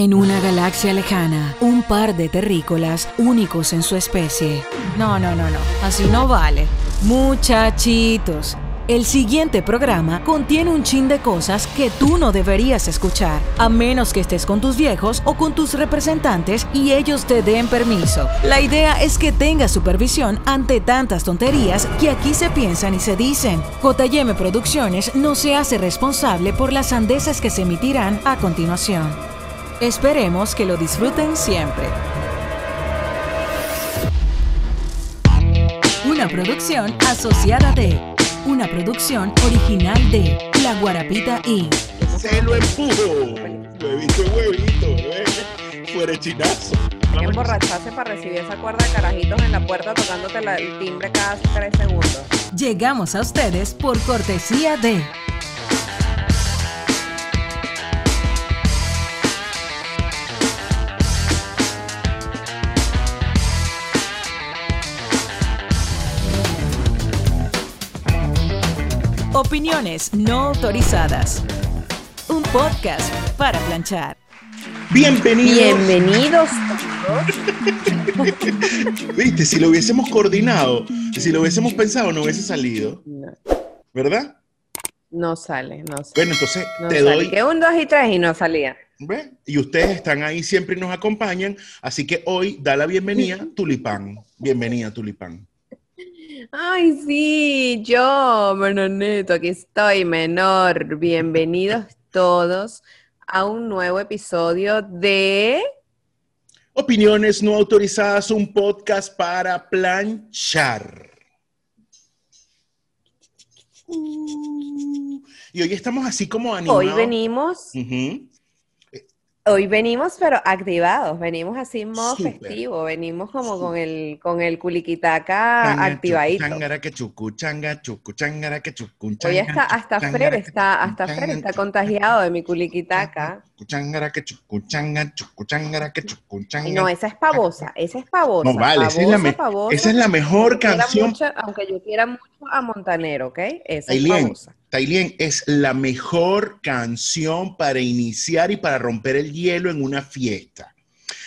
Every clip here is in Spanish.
En una galaxia lejana, un par de terrícolas únicos en su especie. No, no, no, no, así no vale. Muchachitos, el siguiente programa contiene un chin de cosas que tú no deberías escuchar, a menos que estés con tus viejos o con tus representantes y ellos te den permiso. La idea es que tengas supervisión ante tantas tonterías que aquí se piensan y se dicen. JM Producciones no se hace responsable por las sandeces que se emitirán a continuación. Esperemos que lo disfruten siempre. Una producción asociada de, una producción original de La Guarapita Inc. Se lo empujo. Huevito, huevito, ¿eh? Fuera chinazo. Emborracharse para recibir esa cuerda de carajitos en la puerta tocándote la- el timbre cada tres segundos. Llegamos a ustedes por cortesía de Opiniones no autorizadas. Un podcast para planchar. Bienvenidos. Bienvenidos Viste, si lo hubiésemos coordinado, si lo hubiésemos pensado, no hubiese salido. No, ¿Verdad? no sale, no sale. Bueno, entonces No te sale. doy. Que un, dos y tres y no salía. ¿Ve? Y ustedes están ahí, siempre y nos acompañan. Así que hoy da la bienvenida Tulipán. Bienvenida, Tulipán. Ay, sí, yo, Menonito, aquí estoy, menor. Bienvenidos todos a un nuevo episodio de... Opiniones no autorizadas, un podcast para planchar. Uh, y hoy estamos así como animados. Hoy venimos, Ujú. Hoy venimos, pero activados, venimos así en modo Súper. festivo, venimos como con el, con el culiquitaca Changa, activadito. changara, que chucu, changa, chucu, changara, que chucu, Hoy changa, está, hasta que está, hasta Fred changa, está contagiado de mi culiquitaca. changara, que chucu, changa, chucu, changara, que chucu, changa. no, esa es pavosa, esa es pavosa. No, vale, esa es la pavosa. Esa es la mejor Aunque canción. mucho- aunque yo quiera mucho a Montanero, ¿ok? Esa es famosa. Tailien, es la mejor canción para iniciar y para romper el hielo en una fiesta.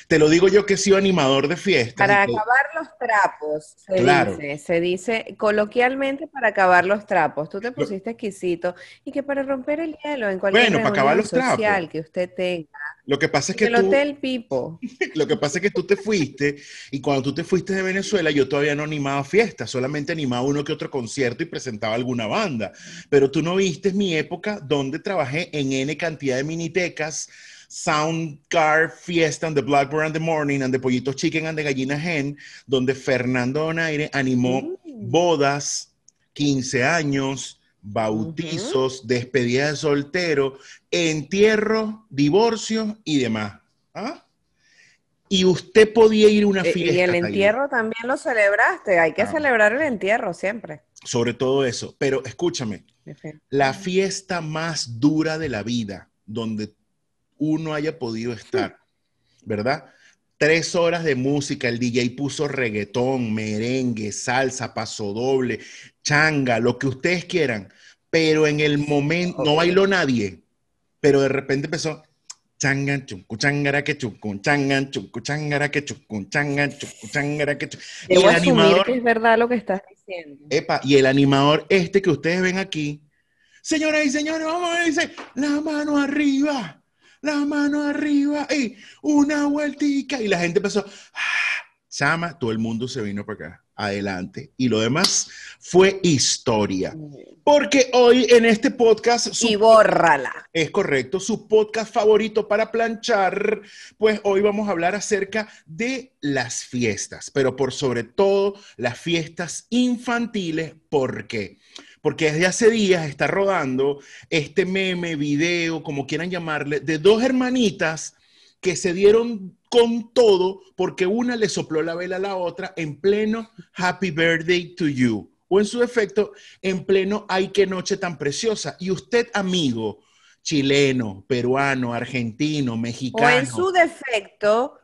Te lo digo yo que he sido animador de fiestas. Para acabar los trapos, se Claro. dice, se dice coloquialmente para acabar los trapos. Tú te pusiste exquisito y que para romper el hielo en cualquier Bueno, para acabar reunión los trapos. social que usted tenga, Lo que pasa es que el tú, Hotel Pipo. lo que pasa es que tú te fuiste y cuando tú te fuiste de Venezuela yo todavía no animaba fiestas, solamente animaba uno que otro concierto y presentaba alguna banda. Pero tú no viste mi época donde trabajé en N cantidad de minitecas, Sound Car Fiesta and the Blackbird and the Morning and the Pollitos Chicken and the Gallina Hen, donde Fernando Donaire animó Mm. bodas, 15 años, bautizos, despedida de soltero, entierro, divorcio y demás. ¿Ah? Y usted podía ir a una Eh, fiesta. Y el entierro también lo celebraste. Hay que Ah. celebrar el entierro siempre. Sobre todo eso. Pero escúchame, la fiesta más dura de la vida, donde uno haya podido estar, ¿verdad? Tres horas de música, el DJ puso reggaetón, merengue, salsa, paso doble, changa, lo que ustedes quieran, pero en el momento, no bailó nadie, pero de repente empezó changa, chucu, changara, que chucu, changa, chucu, changara, que chucu, changa, chucu, changara, que chucu. Y Debo el animador, que es verdad lo que estás diciendo. Epa, y el animador este que ustedes ven aquí, señoras y señores, vamos a ver, dice, la mano arriba, la mano arriba, y una vueltica, y la gente empezó, "Ah", chama, todo el mundo se vino para acá, adelante, y lo demás fue historia. Porque hoy en este podcast, su Y bórrala. es correcto, su podcast favorito para planchar, pues hoy vamos a hablar acerca de las fiestas, pero por sobre todo las fiestas infantiles. ¿Por qué? Porque desde hace días está rodando este meme, video, como quieran llamarle, de dos hermanitas que se dieron con todo porque una le sopló la vela a la otra en pleno Happy Birthday to You. O en su defecto, en pleno Ay, qué noche tan preciosa. Y usted, amigo, chileno, peruano, argentino, O mexicano. en su defecto,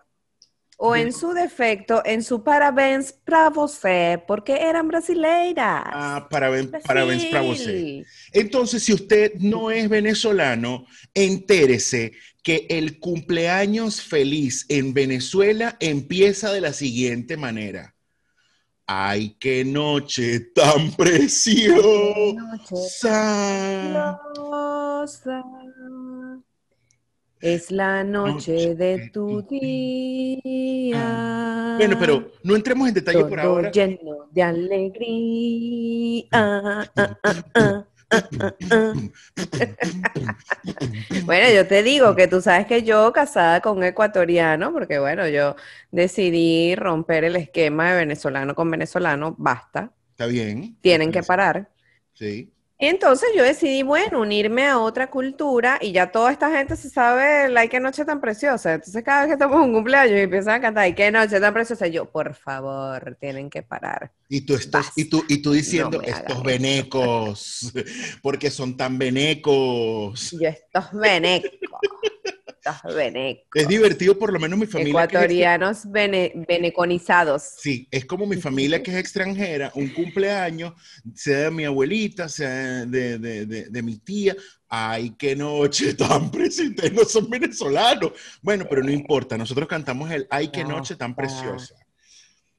O en su defecto, en su parabéns para você, porque eran brasileiras. Ah, parabéns, parabéns para você. Brasil. Entonces, si usted no es venezolano, entérese que el cumpleaños feliz en Venezuela empieza de la siguiente manera. ¡Ay, qué noche tan preciosa! Rosa, Es la noche de tu día. Bueno, pero no entremos en detalle por ahora. lleno de alegría. Ah, ah, ah. Bueno, yo te digo que tú sabes que yo casada con un ecuatoriano, porque bueno, yo decidí romper el esquema de venezolano con venezolano, basta, Está bien. tienen que parar. Sí. Entonces yo decidí, bueno, unirme a otra cultura y ya toda esta gente se sabe, la qué noche tan preciosa. Entonces cada vez que estamos en un cumpleaños y empiezan a cantar, ay, qué noche tan preciosa, yo, por favor, tienen que parar. Y tú, estás, Basta. y tú, y tú diciendo, No estos eso". venecos, porque son tan venecos. Yo, estos venecos, venecos, Es divertido, por lo menos mi familia. que es ecuatorianos vene- veneconizados. Sí, es como mi familia que es extranjera, un cumpleaños, sea de mi abuelita, sea de, de, de- de mi tía. Ay, qué noche tan preciosa. No son venezolanos. Bueno, pero no importa, nosotros cantamos el Ay, qué noche tan preciosa.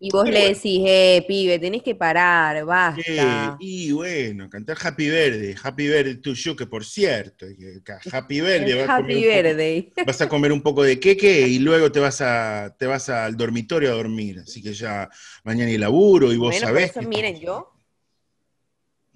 Y vos Pero le decís, eh, pibe, tenés que parar, basta. y bueno, cantar Happy Verde, Happy Verde to you, que por cierto, Happy Verde, vas a comer Happy poco- Verde. vas a comer un poco de queque y luego te vas a te vas al dormitorio a dormir. Así que ya mañana y laburo y vos Bueno, por sabés. eso, que- miren, yo,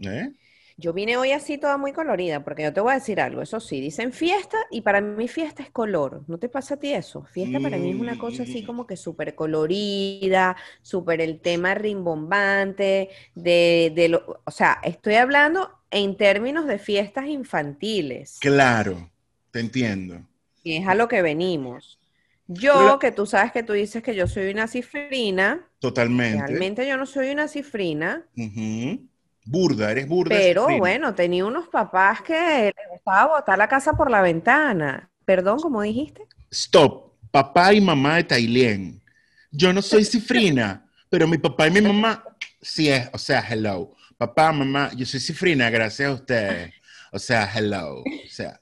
¿Eh? Yo vine hoy así toda muy colorida, porque yo te voy a decir algo, eso sí, dicen fiesta y para mí fiesta es color, ¿no te pasa a ti eso? Fiesta para mí es una cosa así Mm. como que súper colorida, súper el tema rimbombante, de, de lo, o sea, estoy hablando en términos de fiestas infantiles, Claro, te entiendo. que es a lo que venimos. Yo, que tú sabes que tú dices que yo soy una cifrina, Totalmente. realmente yo no soy una cifrina, Ujú. Burda, eres burda. Pero bueno, tenía unos papás que les gustaba botar la casa por la ventana. Perdón, ¿cómo dijiste? Stop. Papá y mamá de Tailén. Yo no soy cifrina, pero mi papá y mi mamá sí es, o sea, hello. Papá, mamá, yo soy cifrina, gracias a ustedes. O sea, hello. O sea,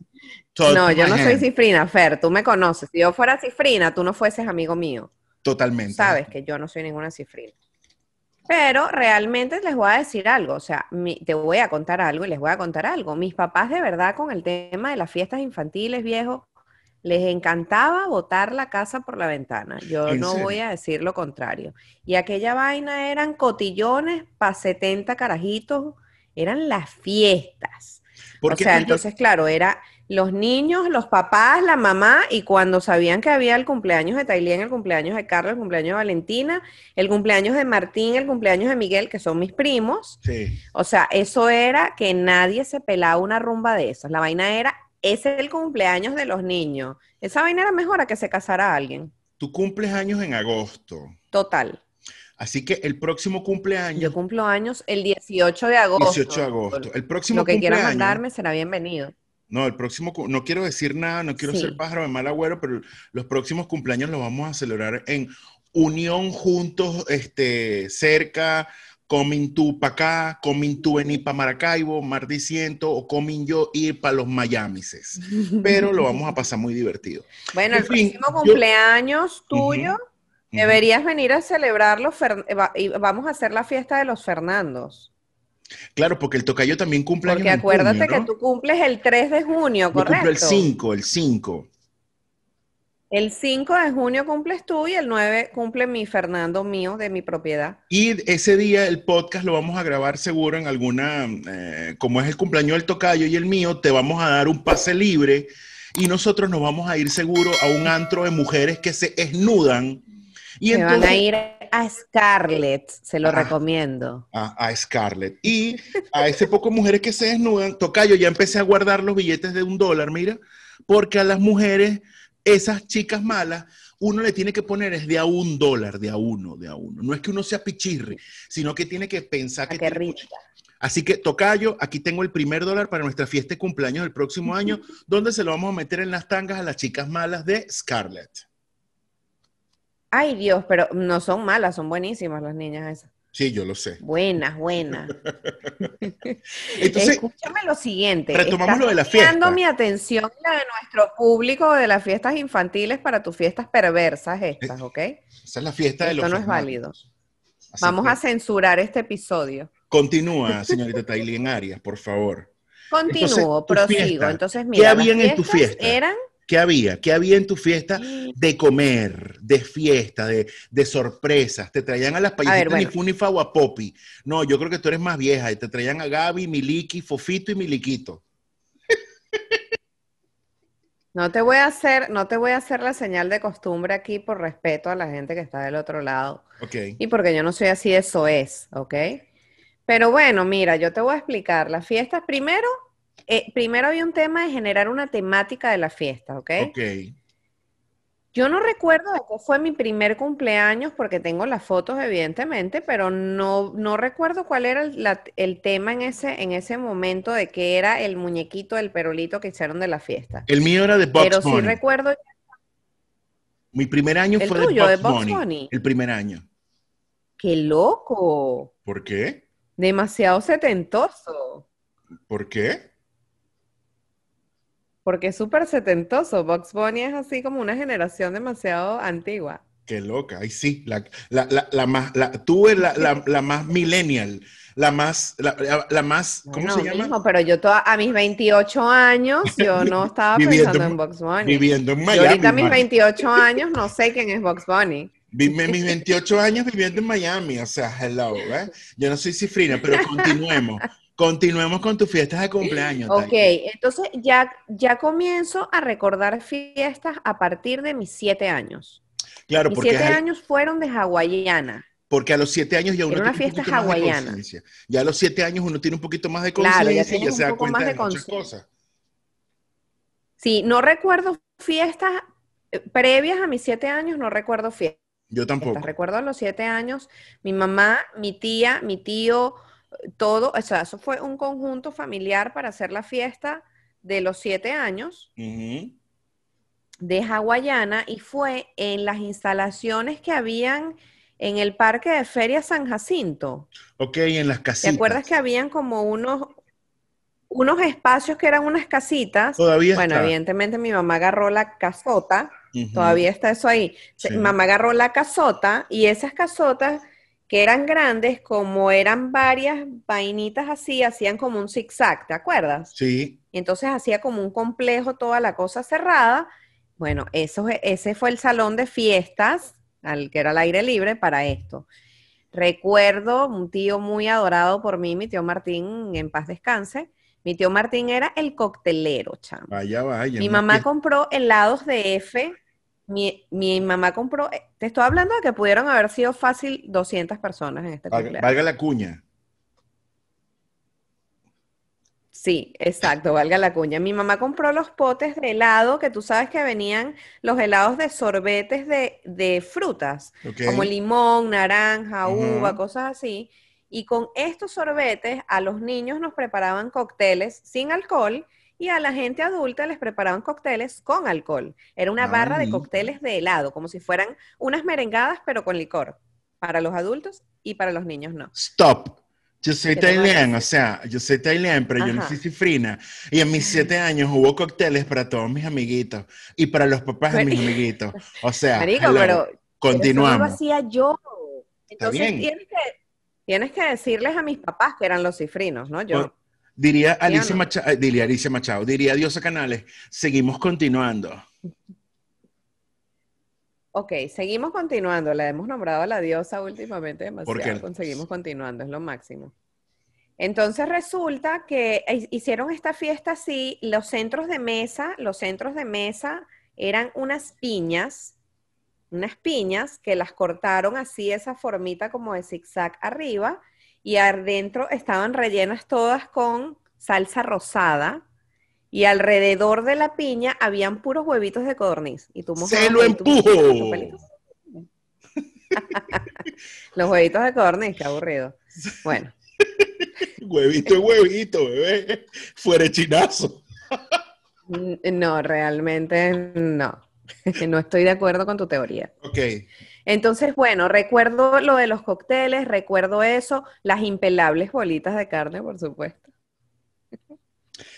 No, yo no soy cifrina, Fer, tú me conoces. Si yo fuera cifrina, tú no fueses amigo mío. Totalmente. Sabes que yo no soy ninguna cifrina. Pero realmente les voy a decir algo, o sea, mi- te voy a contar algo y les voy a contar algo. Mis papás de verdad con el tema de las fiestas infantiles, viejo, les encantaba botar la casa por la ventana. Yo ¿En no serio? voy a decir lo contrario. Y aquella vaina eran cotillones para 70 carajitos, eran las fiestas. Porque o sea, yo- entonces, claro, era los niños, los papás, la mamá, y cuando sabían que había el cumpleaños de Tailén, el cumpleaños de Carlos, el cumpleaños de Valentina, el cumpleaños de Martín, el cumpleaños de Miguel, que son mis primos, Sí. o sea, eso era que nadie se pelaba una rumba de esas. La vaina era, ese es el cumpleaños de los niños. Esa vaina era mejor a que se casara alguien. Tú cumples años en agosto. Total. Así que el próximo cumpleaños, Yo cumplo años el 18 de agosto. 18 de agosto. El próximo Lo que quieras cumpleaños- mandarme será bienvenido. No, el próximo, no quiero decir nada, no quiero Sí. ser pájaro de mal agüero, pero los próximos cumpleaños los vamos a celebrar en unión juntos, este, cerca, coming tú para acá, coming tú venir para Maracaibo, Mar Diciento, o coming yo ir para los Miamises. Pero lo vamos a pasar muy divertido. Bueno, En el fin, próximo yo- cumpleaños tuyo, deberías venir a celebrarlo, Fer- vamos a hacer la fiesta de los Fernandos. Claro, porque el tocayo también cumple Porque acuérdate junio, que tú cumples el 3 de junio, Yo cumplo ¿correcto? el 5, el 5. El 5 de junio cumples tú y el 9 cumple mi Fernando mío de mi propiedad. Y ese día el podcast lo vamos a grabar seguro en alguna, eh, como es el cumpleaños del tocayo y el mío, te vamos a dar un pase libre y nosotros nos vamos a ir seguro a un antro de mujeres que se esnudan. Y Se van a ir a Scarlett, se lo Ah. recomiendo. a, a Scarlett. Y a ese poco mujeres que se desnudan, tocayo, ya empecé a guardar los billetes de un dólar, mira, porque a las mujeres, esas chicas malas, uno le tiene que poner es de a un dólar, de a uno, de a uno. No es que uno sea pichirre, sino que tiene que pensar Ah, que tiene rica. Así que, Tocayo, aquí tengo el primer dólar para nuestra fiesta de cumpleaños del próximo año, donde se lo vamos a meter en las tangas a las chicas malas de Scarlett. Ay, Dios, pero no son malas, son buenísimas las niñas esas. Sí, yo lo sé. Buenas, buenas. Entonces, Escúchame lo siguiente. retomamos estás lo de la fiesta. mi atención la de nuestro público de las fiestas infantiles para tus fiestas perversas estas, ¿ok? esa es la fiesta de Esto los no es válido. Así Vamos que a censurar este episodio. Continúa, señorita Tailín Arias, por favor. Continúo, Entonces, prosigo. fiesta. Entonces, ¿Qué mira, las habían en tu fiesta? eran ¿Qué había? ¿Qué había en tu fiesta de comer, de fiesta, de, de sorpresas? Te traían a las payasitas bueno. ni Funifa o a Poppy. No, yo creo que tú eres más vieja y te traían a Gaby, Miliki, Fofito y Miliquito. No te voy a hacer, no te voy a hacer la señal de costumbre aquí por respeto a la gente que está del otro lado Ok. y porque yo no soy así, eso es, ¿ok? Pero bueno, mira, yo te voy a explicar. Las fiestas, primero, eh, primero había un tema de generar una temática de la fiesta, ¿ok? Ok. Yo no recuerdo de qué fue mi primer cumpleaños porque tengo las fotos, evidentemente, pero no, no recuerdo cuál era el, la- el tema en ese, en ese momento de que era el muñequito, el perolito que hicieron de la fiesta. El mío era de Bugs Pero sí Bunny. recuerdo Mi primer año ¿El fue tuyo, de de Bugs Bugs Bunny. Bunny? El primer año. ¡Qué loco! ¿Por qué? Demasiado setentoso. ¿Por qué? Porque es súper setentoso. Bugs Bunny es así como una generación demasiado antigua. Qué loca. Ay, sí. La, la, la, la más, la, tú eres la, la, la más millennial. La más, la, más, ¿cómo Bueno, se llama? mijo, pero yo toda- a mis 28 años, yo no estaba Viviendo pensando en- en Bugs Bunny. Viviendo en Yo Miami. ahorita a mis man. 28 años no sé quién es Bugs Bunny. Vive mis 28 años viviendo en Miami, o sea, hello, ¿eh? Yo no soy cifrina, pero continuemos. Continuemos con tus fiestas de cumpleaños. Ok, entonces ya, ya comienzo a recordar fiestas a partir de mis 7 años. Claro, Mis porque, 7 es al- años fueron de hawaiana. porque a los 7 años ya uno Era una tiene un fiesta poquito más de hawaiana. conciencia. Ya a los 7 años uno tiene un poquito más de Claro, ya conciencia y ya tienes un se da poco cuenta más de, de muchas conciencia. cosas. Sí, no recuerdo fiestas eh, previas a mis 7 años, no recuerdo fiestas. Yo tampoco. Recuerdo a los 7 años, mi mamá, mi tía, mi tío, todo, o sea, eso fue un conjunto familiar para hacer la fiesta de los 7 años. De hawaiana y fue en las instalaciones que habían en el parque de Feria San Jacinto. Ok, en las ¿Te casitas. acuerdas que habían como unos, unos espacios que eran unas casitas? Todavía Bueno, está. evidentemente mi mamá agarró la casota, todavía está eso ahí. Sí. Mamá agarró la casota y esas casotas que eran grandes, como eran varias vainitas así, hacían como un zigzag, ¿te acuerdas? Sí, Y entonces hacía como un complejo, toda la cosa cerrada. Bueno, eso, ese fue el salón de fiestas, al que era al aire libre, para esto. Recuerdo un tío muy adorado por mí, mi tío Martín, en paz descanse. Mi tío Martín era el coctelero, chamo. vaya, vaya. Mi mamá fiesta. compró helados de F. Mi, mi mamá compró, eh, te estoy hablando de que pudieron haber sido fácil 200 personas en este Valga, cumpleaños. valga la cuña. Sí, exacto, valga la cuña. Mi mamá compró los potes de helado, que tú sabes que venían los helados de sorbetes de, de frutas, como limón, naranja, uva, cosas así. Y con estos sorbetes a los niños nos preparaban cócteles sin alcohol y a la gente adulta les preparaban cócteles con alcohol. Era una Ah, barra de cócteles de helado, como si fueran unas merengadas, pero con licor, para los adultos y para los niños no. Stop. Yo soy ¿Qué te tailandés, parece? o sea, yo soy tailandés, pero yo no soy cifrina. Y en mis siete años hubo cócteles para todos mis amiguitos y para los papás de mis amiguitos. O sea, Marico, hello. pero Pero eso no continuamos. lo hacía yo. Entonces bien. tienes que, tienes que decirles a mis papás que eran los cifrinos, ¿no? Yo. Bueno, Diría Alicia, no? Machado, diría Alicia Machado, diría Diosa Canales, seguimos continuando. Ok, seguimos continuando. La hemos nombrado a la diosa últimamente demasiado. con Seguimos continuando, es lo máximo. Entonces resulta que hi- hicieron esta fiesta así, los centros de mesa, los centros de mesa eran unas piñas, unas piñas que las cortaron así, esa formita como de zigzag arriba, y adentro estaban rellenas todas con salsa rosada, y alrededor de la piña habían puros huevitos de codorniz. Y tú ¡Se lo empujo! Los huevitos de codorniz, qué aburrido. Bueno, Huevito, huevito, bebé. Fuera de chinazo. no, realmente no. No estoy de acuerdo con tu teoría. Ok. Entonces, bueno, recuerdo lo de los cócteles, recuerdo eso, las impelables bolitas de carne, por supuesto.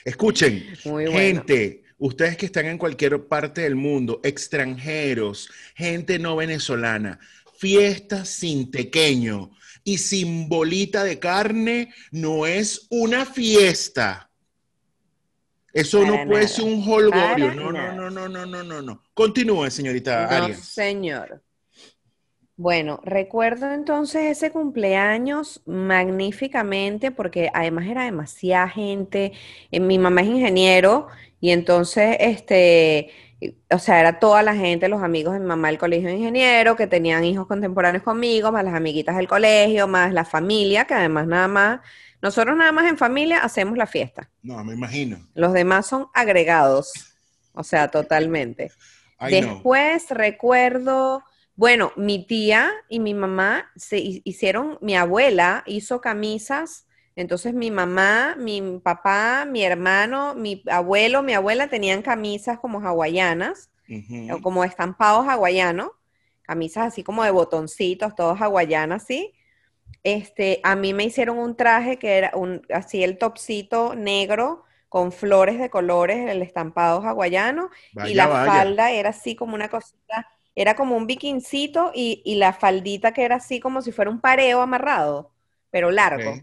Escuchen, gente, ustedes que están en cualquier parte del mundo, extranjeros, gente no venezolana, fiesta sin tequeño y sin bolita de carne no es una fiesta. Eso no puede ser un holgorio. No, no, no, no, no, no, no, no. Continúe, señorita no, Arias. Señor. Bueno, recuerdo entonces ese cumpleaños magníficamente porque además era demasiada gente. Eh, mi mamá es ingeniero y entonces, este, o sea, era toda la gente, los amigos de mi mamá del colegio de ingeniero, que tenían hijos contemporáneos conmigo, más las amiguitas del colegio, más la familia, que además nada más, nosotros nada más en familia hacemos la fiesta. No, me imagino. Los demás son agregados, o sea, totalmente. Después recuerdo bueno, mi tía y mi mamá se hicieron, mi abuela hizo camisas, entonces mi mamá, mi papá, mi hermano, mi abuelo, mi abuela tenían camisas como hawaianas, o como estampados hawaianos, camisas así como de botoncitos, todos hawaianas, ¿sí? Este, a mí me hicieron un traje que era un, así el topcito negro con flores de colores, el estampado hawaiano, y la falda era así como una cosita era como un bikincito y, la faldita que era así como si fuera un pareo amarrado, pero largo.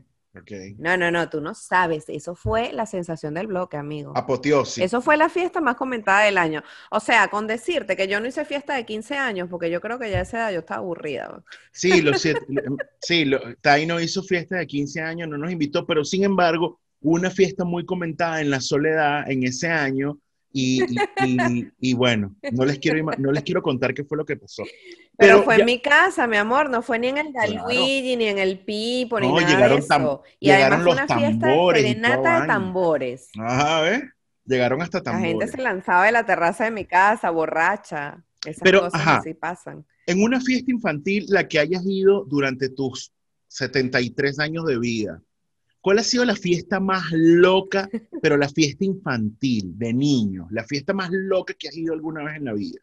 No, no, no, tú no sabes. Eso fue la sensación del bloque, amigo. Apoteosis. Eso fue la fiesta más comentada del año. O sea, con decirte que yo no hice fiesta de 15 años, porque yo creo que ya a esa edad yo estaba aburrida. Sí, lo, sí lo, no hizo fiesta de 15 años, no nos invitó, pero sin embargo, una fiesta muy comentada en la soledad en ese año y, y, bueno, no les, quiero, no les quiero contar qué fue lo que pasó. Pero, fue en mi casa, mi amor, no fue ni en el Dalwigi, ni en el Pipo, ni nada de eso. Y además fue una fiesta de nata de tambores. Ajá, ¿ves? Llegaron hasta tambores. La gente se lanzaba de la terraza de mi casa, borracha. Esas Pero, cosas así pasan. En una fiesta infantil, la que hayas ido durante tus 73 años de vida, ¿Cuál ha sido la fiesta más loca, pero la fiesta infantil, de niños? La fiesta más loca que has ido alguna vez en la vida.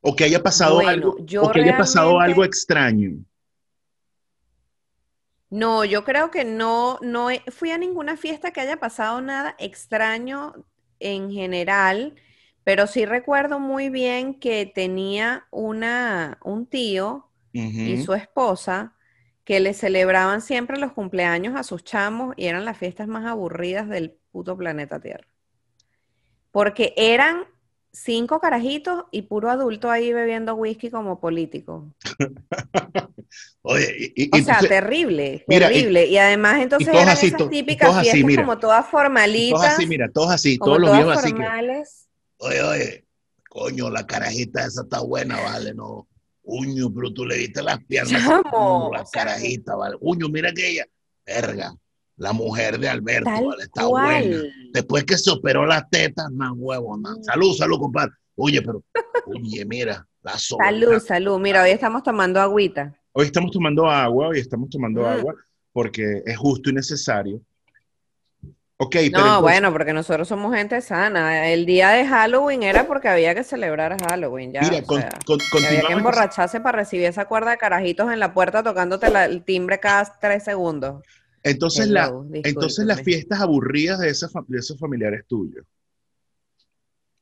O que haya pasado algo, o que haya pasado algo extraño. No, yo creo que no, no fui a ninguna fiesta que haya pasado nada extraño en general, pero sí recuerdo muy bien que tenía una, un tío y su esposa que le celebraban siempre los cumpleaños a sus chamos y eran las fiestas más aburridas del puto planeta Tierra. Porque eran cinco carajitos y puro adulto ahí bebiendo whisky como político. Oye, y, o sea, terrible, terrible. Y, además entonces eran esas típicas fiestas como todas formalitas. Todas así, mira, todas así, todos los viejos así. oye, oye, coño, la carajita esa está buena, vale, no Uño, pero tú le diste las piernas, la carajita, ¿vale? Uño, mira que ella, verga, la mujer de Alberto, ¿vale? Está buena. Después que se operó las tetas, más huevo, más. Salud, salud, compadre. Oye, pero, oye, mira, la sola. Salud, salud. Mira, hoy estamos tomando agüita. Hoy estamos tomando agua, hoy estamos tomando mm. agua porque es justo y necesario no, bueno, porque nosotros somos gente sana. El día de Halloween era porque había que celebrar Halloween, ya. Mira, había que emborracharse para recibir esa cuerda de carajitos en la puerta tocándote el timbre cada tres segundos. Entonces, la, entonces las fiestas aburridas de, de esos familiares tuyos.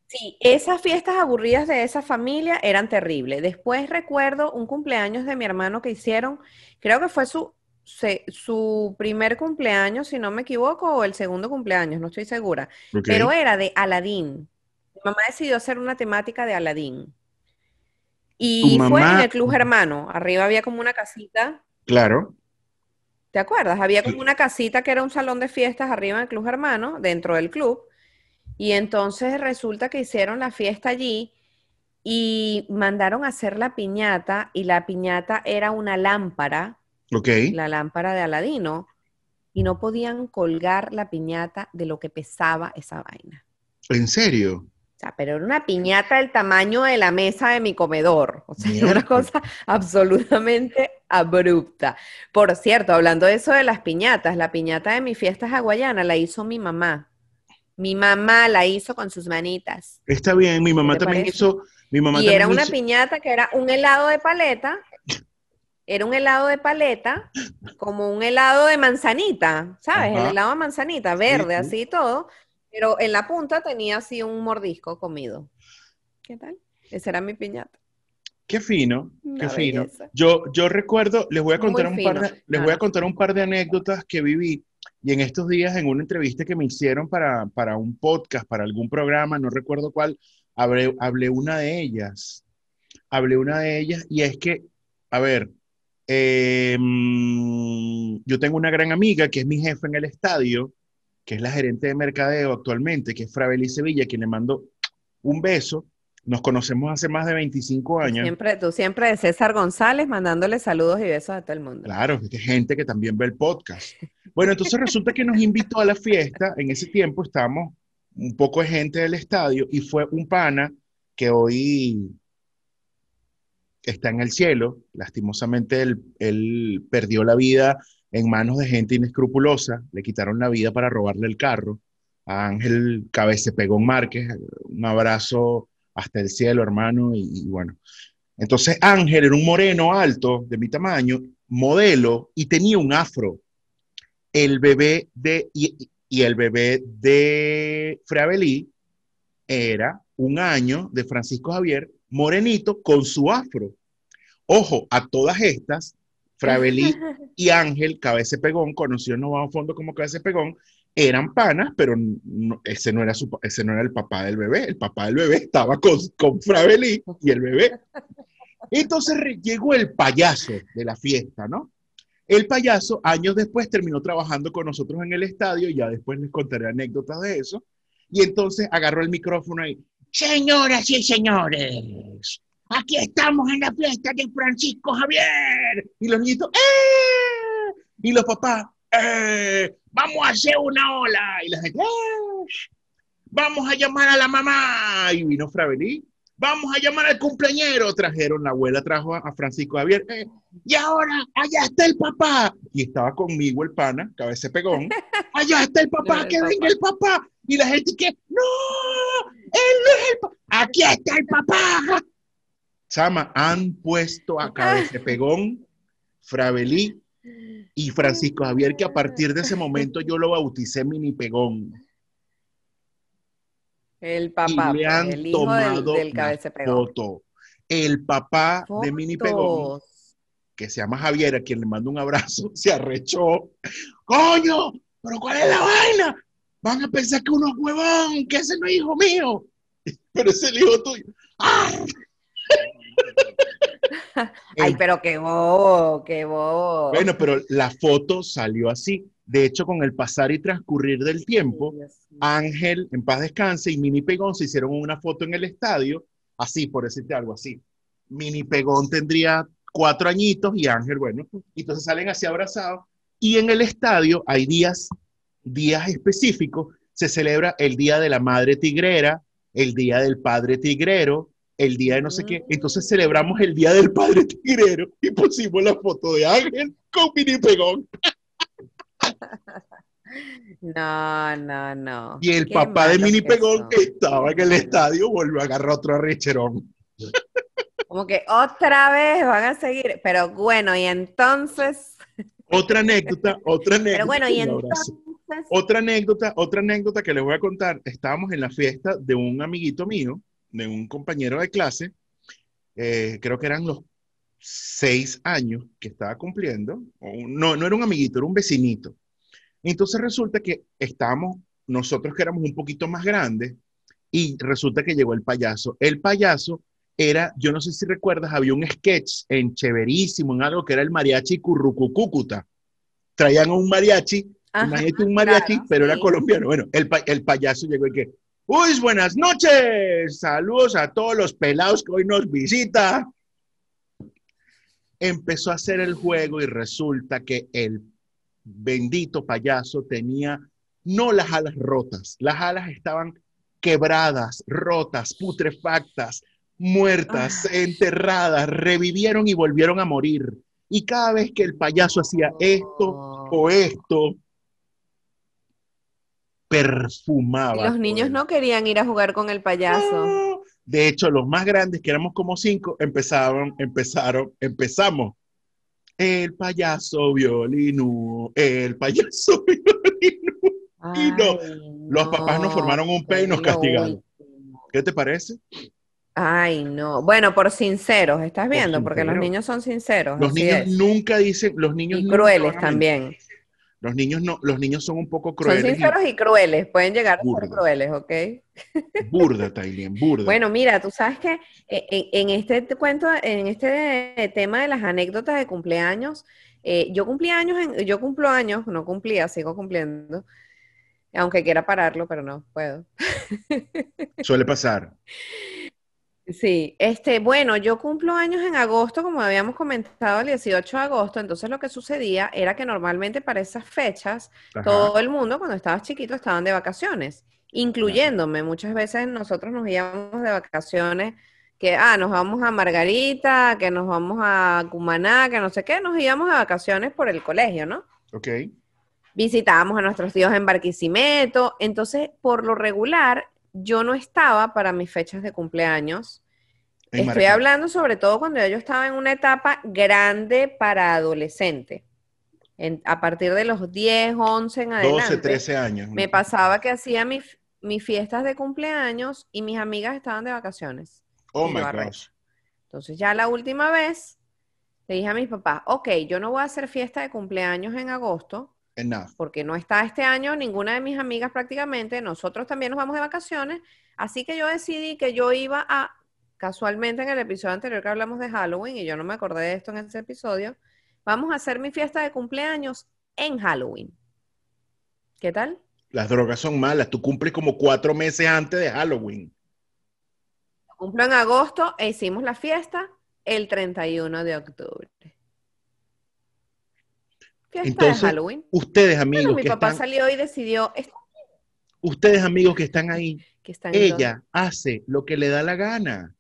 Sí, esas fiestas aburridas de esa familia eran terribles. Después recuerdo un cumpleaños de mi hermano que hicieron, creo que fue su su primer cumpleaños, si no me equivoco, o el segundo cumpleaños, no estoy segura, pero era de Aladín. Mi mamá decidió hacer una temática de Aladín. Y fue en el Club Germano. Arriba había como una casita. Claro. ¿Te acuerdas? Había como una casita que era un salón de fiestas arriba en el Club Germano, dentro del club. Y entonces resulta que hicieron la fiesta allí y mandaron a hacer la piñata y la piñata era una lámpara la lámpara de Aladino, y no podían colgar la piñata de lo que pesaba esa vaina. ¿En serio? O sea, pero era una piñata del tamaño de la mesa de mi comedor. O sea, era una cosa absolutamente abrupta. Por cierto, hablando de eso de las piñatas, la piñata de mi fiesta hawaiana la hizo mi mamá. Mi mamá la hizo con sus manitas. Está bien, mi mamá también parece? hizo, mi mamá Y era una hizo- piñata que era un helado de paleta. Era un helado de paleta, como un helado de manzanita, ¿sabes? Ajá. El helado de manzanita, verde, sí. así y todo. Pero en la punta tenía así un mordisco comido. ¿Qué tal? Esa era mi piñata. Qué fino, qué fino. Yo, yo recuerdo, les voy a Muy contar un par de, les voy a contar un par de anécdotas que viví y en estos días en una entrevista que me hicieron para, para un podcast, para algún programa, no recuerdo cuál, hablé, hablé una de ellas. Hablé una de ellas y es que, a ver, eh, mm, yo tengo una gran amiga que es mi jefe en el estadio, que es la gerente de mercadeo actualmente, que es Fraveli Sevilla, quien le mando un beso. Nos conocemos hace más de 25 años. Siempre, tú siempre de César González mandándole saludos y besos a todo el mundo. Claro, gente que también ve el podcast. Bueno, entonces resulta que nos invitó a la fiesta. En ese tiempo estábamos un poco de gente del estadio y fue un pana que hoy está en el cielo. Lastimosamente él, perdió la vida en manos de gente inescrupulosa. Le quitaron la vida para robarle el carro. A Ángel Cabezepegón Márquez, un abrazo hasta el cielo, hermano. Y, bueno, entonces Ángel era un moreno alto, de mi tamaño, modelo, y tenía un afro. El bebé de, y, y el bebé de Fravelí era un año de Francisco Javier, morenito, con su afro. Ojo, a todas estas, Fravelí y Ángel Cabece Pegón, conocido en Nuevo Fondo como Cabece Pegón, eran panas, pero no- ese, no era su, ese no era el papá del bebé. El papá del bebé estaba con, con Fravelí y el bebé. Entonces llegó el payaso de la fiesta, ¿no? El payaso, años después, terminó trabajando con nosotros en el estadio, y ya después les contaré anécdotas de eso. Y entonces agarró el micrófono y, señoras y señores, aquí estamos en la fiesta de Francisco Javier. Y los niñitos, ¡eh! Y los papás, ¡eh! Vamos a hacer una ola. Y la gente, ¡eh! Vamos a llamar a la mamá. Y vino Fravelí. Vamos a llamar al cumpleañero. Trajeron, la abuela trajo a, Francisco Javier. "Eh, y ahora, allá está el papá. Y estaba conmigo el pana, cabeza pegón. Allá está el papá, No, el que papá. venga el papá. Y la gente que, no, él no es el papá. Aquí está el papá. Chama, han puesto a cabeza de pegón, Fravelí y Francisco Javier, que a partir de ese momento yo lo bauticé mini pegón. El papá, y le han el hijo tomado del foto. El papá de Mini Pegón, que se llama Javier, a quien le mando un abrazo, se arrechó. ¡Coño! ¿Pero cuál es la vaina? Van a pensar que uno es huevón, que ese no es hijo mío. Pero es el hijo tuyo. ¡Ah! Ay, pero qué bobo, qué bobo. Bueno, pero la foto salió así. De hecho, con el pasar y transcurrir del tiempo, mío. Ángel, en paz descanse, y Mini Pegón se hicieron una foto en el estadio, así, por decirte algo así. Mini Pegón tendría cuatro añitos y Ángel, bueno, y entonces salen así abrazados. Y en el estadio hay días, días específicos, se celebra el Día de la Madre Tigrera, el Día del Padre Tigrero, el Día de no sé qué. Entonces celebramos el Día del Padre Tigrero y pusimos la foto de Ángel con Mini Pegón. No, no, no. Y el Qué papá de Mini Pegón, que estaba en el estadio, volvió a agarrar otro arrecherón. Como que otra vez van a seguir. Pero bueno, y entonces. Otra anécdota, otra anécdota. Pero bueno, y abrazo. Otra anécdota, otra anécdota que les voy a contar. Estábamos en la fiesta de un amiguito mío, de un compañero de clase, eh, creo que eran los seis años que estaba cumpliendo. no, no era un amiguito, era un vecinito. Entonces resulta que estábamos, nosotros que éramos un poquito más grandes, y resulta que llegó el payaso. El payaso era, yo no sé si recuerdas, había un sketch en Chéverísimo, en algo que era el mariachi currucucúcuta. Traían un mariachi Imagínate un mariachi, claro, pero era sí. colombiano. Bueno, el, el payaso llegó y que, uy, buenas noches, saludos a todos los pelados que hoy nos visita. Empezó a hacer el juego y resulta que el bendito payaso tenía no las alas rotas, las alas estaban quebradas, rotas, putrefactas, muertas, enterradas, revivieron y volvieron a morir. Y cada vez que el payaso hacía esto No. o esto, perfumaba. Los niños todo. no querían ir a jugar con el payaso. No. De hecho, los más grandes, que éramos como cinco, empezaron, empezaron, empezamos. El payaso violino, el payaso violino. Y no, los papás nos formaron un pe y nos castigaron. ¿Qué te parece? Ay, no. Bueno, por sinceros, ¿estás viendo? Porque los niños son sinceros. Los niños es. nunca dicen, los niños Y crueles también. Los niños no, los niños son un poco Son crueles. y sinceros y crueles. Pueden llegar a ser Burda. crueles, ¿ok? burda, Tailien, burda. Bueno, mira, tú sabes que en, en este te- cuento, en este tema de las anécdotas de cumpleaños, eh, yo cumplí años, en- yo cumplo años, no cumplía, sigo cumpliendo, aunque quiera pararlo, pero no puedo. Suele pasar. Sí, este, bueno, yo cumplo años en agosto, como habíamos comentado, el 18 de agosto, entonces lo que sucedía era que normalmente para esas fechas Ajá. todo el mundo cuando estabas chiquito estaban de vacaciones, incluyéndome. Muchas veces nosotros nos íbamos de vacaciones, que, ah, nos vamos a Margarita, que nos vamos a Cumaná, que no sé qué, nos íbamos de vacaciones por el colegio, ¿no? Ok. Visitábamos a nuestros tíos en Barquisimeto. Entonces, por lo regular, yo no estaba para mis fechas de cumpleaños. En Estoy hablando sobre todo cuando yo estaba en una etapa grande para adolescente. En- a partir de los 10, 11 en adelante. 12, 13 años. Me pasaba que hacía mis, mis fiestas de cumpleaños y mis amigas estaban de vacaciones. Oh my gosh. Entonces ya la última vez le dije a mis papás, ok, yo no voy a hacer fiesta de cumpleaños en agosto Enough. porque no está este año ninguna de mis amigas prácticamente, nosotros también nos vamos de vacaciones, así que yo decidí que yo iba a, casualmente en el episodio anterior que hablamos de Halloween, y yo no me acordé de esto en ese episodio, vamos a hacer mi fiesta de cumpleaños en Halloween. ¿Qué tal? Las drogas son malas. Tú cumples como cuatro meses antes de Halloween. Cumplo en agosto e hicimos la fiesta el 31 de octubre. Fiesta Entonces, de Halloween. Ustedes, Bueno, amigos, mi que papá están, salió y decidió "Est- ustedes, amigos que están ahí, que ella hace lo que le da la gana.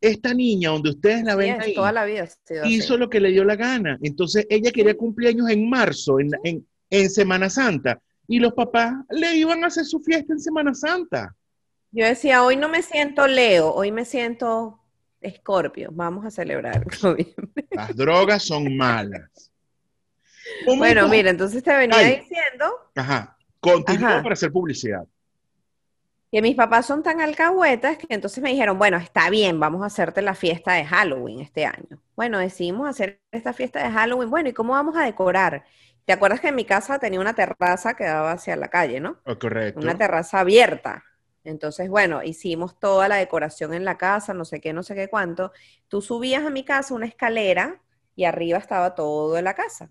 Esta niña, donde ustedes la ven ahí, toda la vida ha sido así. hizo lo que le dio la gana. Entonces, ella quería cumpleaños en marzo, en, en, en Semana Santa, y los papás le iban a hacer su fiesta en Semana Santa. Yo decía, hoy no me siento Leo, hoy me siento Escorpio. Vamos a celebrar. Las drogas son malas. ¿Cómo bueno, tú? mira, entonces te venía Ay. diciendo Ajá. Continúa para hacer publicidad. que mis papás son tan alcahuetas que entonces me dijeron, bueno, está bien, vamos a hacerte la fiesta de Halloween este año. Bueno, decidimos hacer esta fiesta de Halloween. Bueno, ¿y cómo vamos a decorar? ¿Te acuerdas que en mi casa tenía una terraza que daba hacia la calle, ¿no? Oh, correcto. Una terraza abierta. Entonces, bueno, hicimos toda la decoración en la casa, no sé qué, no sé qué cuánto. Tú subías a mi casa una escalera y arriba estaba todo de la casa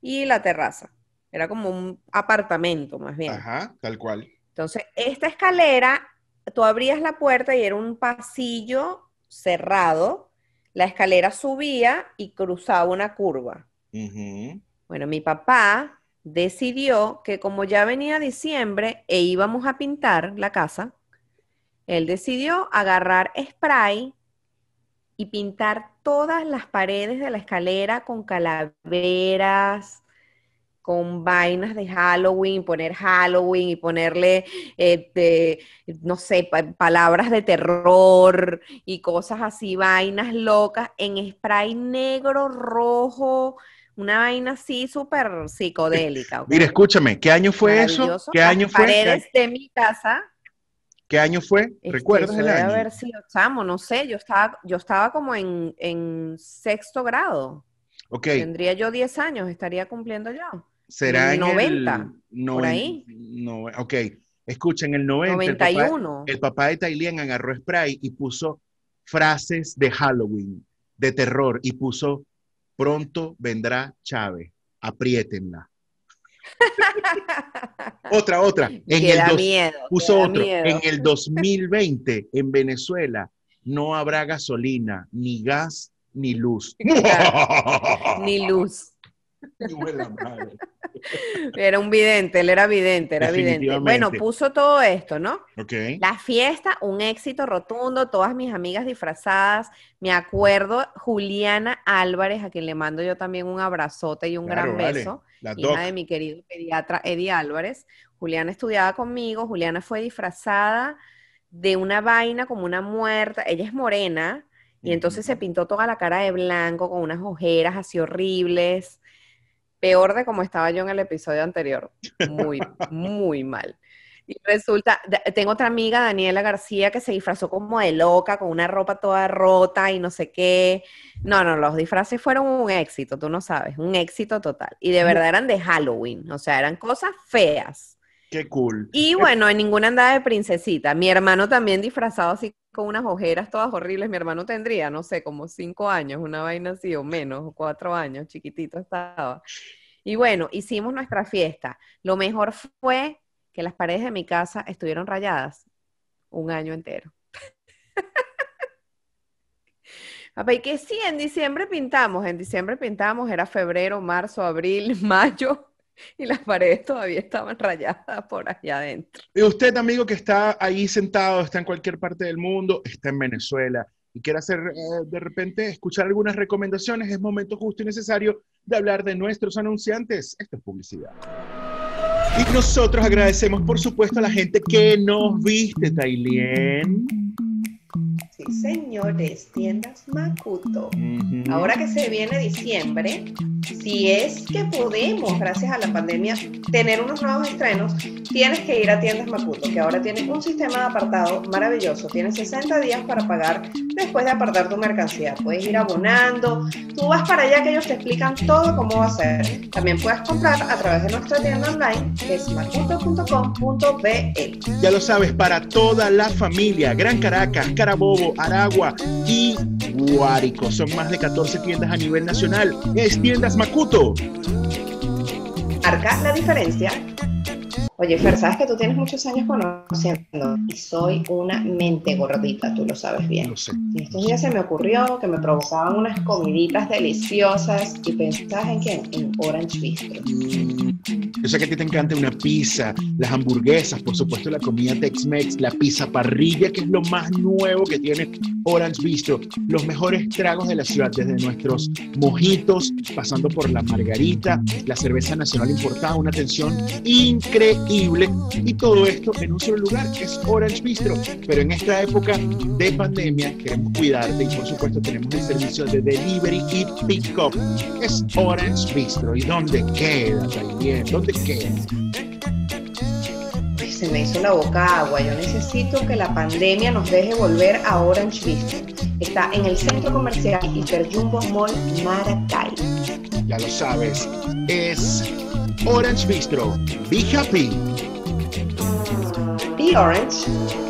y la terraza. Era como un apartamento, más bien. Ajá, tal cual. Entonces, esta escalera, tú abrías la puerta y era un pasillo cerrado. La escalera subía y cruzaba una curva. Bueno, mi papá decidió que como ya venía diciembre e íbamos a pintar la casa, él decidió agarrar spray y pintar todas las paredes de la escalera con calaveras, con vainas de Halloween, poner Halloween y ponerle, eh, de- no sé, pa- palabras de terror y cosas así, vainas locas en spray negro, rojo, una vaina así súper psicodélica. Mira, escúchame, ¿qué año fue eso? ¿Qué Las año fue? paredes de mi casa. ¿Qué año fue? este, ¿Recuerdas el año? haber sido, chamo, no sé, yo estaba, yo estaba como en, en sexto grado. Ok, Tendría yo 10 años, estaría cumpliendo yo. será en 90, el... por noven- ahí. no- ok, escucha, en el 90, el papá, 91. el papá de Tailien agarró spray y puso frases de Halloween, de terror, y puso, pronto vendrá Chávez, apriétenla. Otra, otra. En el dos- miedo. puso otro. miedo. En el 2020, en Venezuela, no habrá gasolina, ni gas, ni luz. Ni luz. Era un vidente, él era vidente, era vidente. Bueno, puso todo esto, ¿no? Ok. La fiesta, un éxito rotundo, todas mis amigas disfrazadas. Me acuerdo, Juliana Álvarez, a quien le mando yo también un abrazote y un gran beso. hija de mi querido pediatra Eddie Álvarez. Juliana estudiaba conmigo, Juliana fue disfrazada de una vaina como una muerta. Ella es morena, y entonces se pintó toda la cara de blanco con unas ojeras así horribles. Peor de como estaba yo en el episodio anterior. Muy, muy mal. Y resulta, tengo otra amiga, Daniela García, que se disfrazó como de loca, con una ropa toda rota y no sé qué. No, no, los disfraces fueron un éxito, tú no sabes, un éxito total. Y de verdad eran de Halloween, o sea, eran cosas feas. Qué cool. Y bueno, en ninguna andaba de princesita. Mi hermano también disfrazado así con unas ojeras todas horribles. Mi hermano tendría, no sé, como cinco años, una vaina así, o menos, cuatro años, chiquitito estaba. Y bueno, hicimos nuestra fiesta. Lo mejor fue que las paredes de mi casa estuvieron rayadas un año entero. Papá, y que sí, en diciembre pintamos, en diciembre pintamos, era febrero, marzo, abril, mayo, y las paredes todavía estaban rayadas por allá adentro. Y usted, amigo, que está ahí sentado, está en cualquier parte del mundo, está en Venezuela y quiere hacer eh, de repente escuchar algunas recomendaciones, es momento justo y necesario de hablar de nuestros anunciantes. Esto es publicidad. Y nosotros agradecemos, por supuesto, a la gente que nos viste, Tailien. Sí, señores, tiendas Makuto. Ahora que se viene diciembre, si es que podemos, gracias a la pandemia, tener unos nuevos estrenos, tienes que ir a tiendas Makuto, que ahora tiene un sistema de apartado maravilloso. Tienes 60 días para pagar después de apartar tu mercancía. Puedes ir abonando, tú vas para allá que ellos te explican todo cómo va a ser. También puedes comprar a través de nuestra tienda online, que es makuto.com.be. Ya lo sabes, para toda la familia, Gran Caracas, Carabobo, Aragua y Guárico. Son más de 14 tiendas a nivel nacional. Es Tiendas Makuto. Marca la diferencia Oye, Fer, sabes que tú tienes muchos años conociendo y soy una mente gordita, tú lo sabes bien. Lo sé. Y estos días se me ocurrió que me provocaban unas comiditas deliciosas y pensabas en quién? En Orange Bistro. Mm, yo sé que a ti te encanta una pizza, las hamburguesas, por supuesto la comida Tex-Mex, la pizza parrilla, que es lo más nuevo que tiene Orange Bistro. Los mejores tragos de la ciudad, desde nuestros mojitos, pasando por la margarita, la cerveza nacional importada, una atención increíble y todo esto en un solo lugar, que es Orange Bistro. Pero en esta época de pandemia queremos cuidarte y por supuesto tenemos el servicio de delivery y pick-up. Es Orange Bistro. ¿Y dónde queda ¿Dónde queda? Se me hizo la boca agua. Yo necesito que la pandemia nos deje volver a Orange Bistro. Está en el centro comercial Hiper Jumbo Mall Maracay. Ya lo sabes, es Orange Bistro. Be happy. Be orange.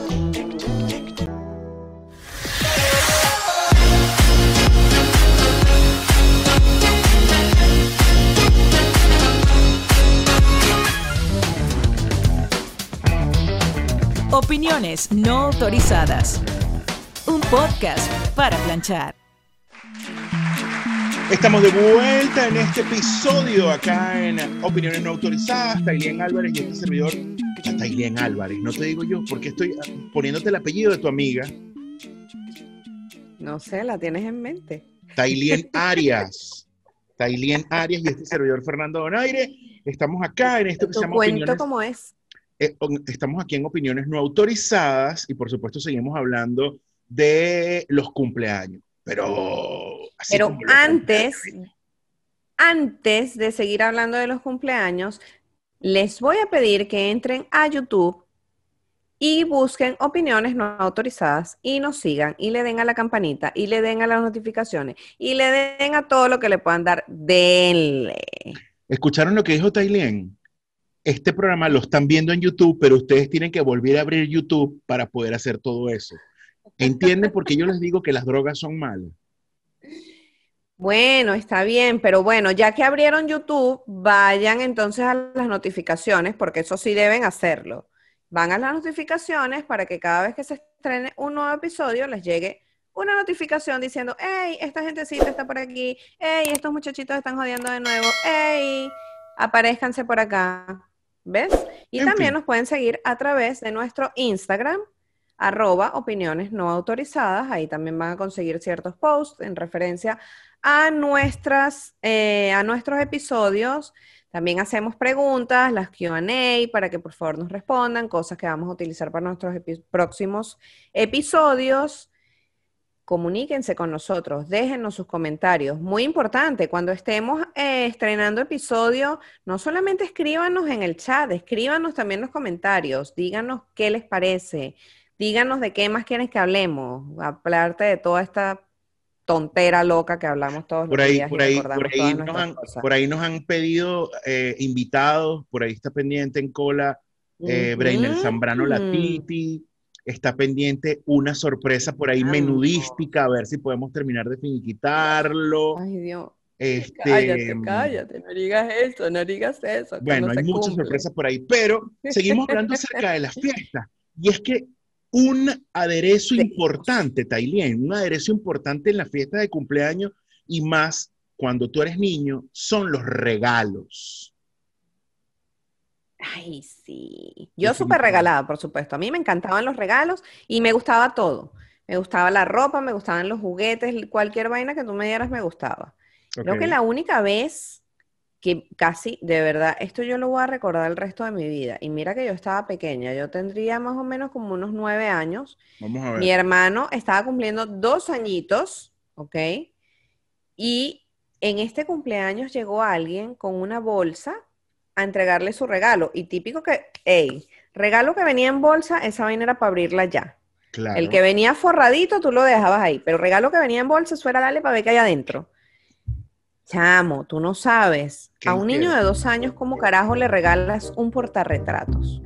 Opiniones no autorizadas. Un podcast para planchar. Estamos de vuelta en este episodio acá en Opiniones No Autorizadas. Tailien Álvarez y este servidor, Tailien Álvarez, no te digo yo, porque estoy poniéndote el apellido de tu amiga. No sé, la tienes en mente. Tailien Arias. Tailien Arias y este servidor Fernando Donaire. Estamos acá en esto que se llama cuento cómo es. Eh, estamos aquí en Opiniones No Autorizadas y por supuesto seguimos hablando de los cumpleaños. Pero pero antes, antes de seguir hablando de los cumpleaños, les voy a pedir que entren a YouTube y busquen opiniones no autorizadas y nos sigan y le den a la campanita y le den a las notificaciones y le den a todo lo que le puedan dar. Denle. ¿Escucharon lo que dijo Tailien? Este programa lo están viendo en YouTube, pero ustedes tienen que volver a abrir YouTube para poder hacer todo eso. ¿Entienden por qué yo les digo que las drogas son malas? Bueno, está bien, pero bueno, ya que abrieron YouTube, vayan entonces a las notificaciones, porque eso sí deben hacerlo. Van a las notificaciones para que cada vez que se estrene un nuevo episodio les llegue una notificación diciendo, hey, esta gentecita está por aquí, hey, estos muchachitos están jodiendo de nuevo, hey, aparezcanse por acá. ¿Ves? Y también nos pueden seguir a través de nuestro Instagram, arroba opiniones no autorizadas. Ahí también van a conseguir ciertos posts en referencia a, nuestras, eh, a nuestros episodios. También hacemos preguntas, las QA, para que por favor nos respondan, cosas que vamos a utilizar para nuestros próximos episodios. Comuníquense con nosotros, déjenos sus comentarios. Muy importante, cuando estemos eh, estrenando episodio, no solamente escríbanos en el chat, escríbanos también los comentarios, díganos qué les parece, díganos de qué más quieren que hablemos, aparte de toda esta tontera loca que hablamos todos por los ahí, días. Por y ahí, por nos han, por ahí nos han pedido eh, invitados, por ahí está pendiente en cola eh, Brainer. Zambrano La Titi, está pendiente una sorpresa por ahí Vamos. menudística, a ver si podemos terminar de finiquitarlo. Ay, Dios. Este, Cállate, cállate, no digas eso, no digas eso. Bueno, no hay muchas cumple. sorpresas por ahí, pero seguimos hablando acerca de las fiestas. Y es que un aderezo Sí. importante, Tailien, un aderezo importante en las fiestas de cumpleaños y más cuando tú eres niño, son los regalos. Ay, sí. Yo súper regalada, por supuesto. A mí me encantaban los regalos y me gustaba todo. Me gustaba la ropa, me gustaban los juguetes, cualquier vaina que tú me dieras me gustaba. Creo Ok. que la única vez que casi, de verdad, esto yo lo voy a recordar el resto de mi vida. Y mira que yo estaba pequeña, yo tendría más o menos como unos nueve años. Vamos a ver. Mi hermano estaba cumpliendo dos añitos, ¿ok? Y en este cumpleaños llegó alguien con una bolsa a entregarle su regalo. Y típico que, hey, regalo que venía en bolsa, esa vaina era para abrirla ya. Claro. El que venía forradito, tú lo dejabas ahí. Pero regalo que venía en bolsa, eso era darle para ver qué hay adentro. Chamo, tú no sabes. ¿Qué A un niño de dos años, ¿cómo carajo le regalas un portarretratos?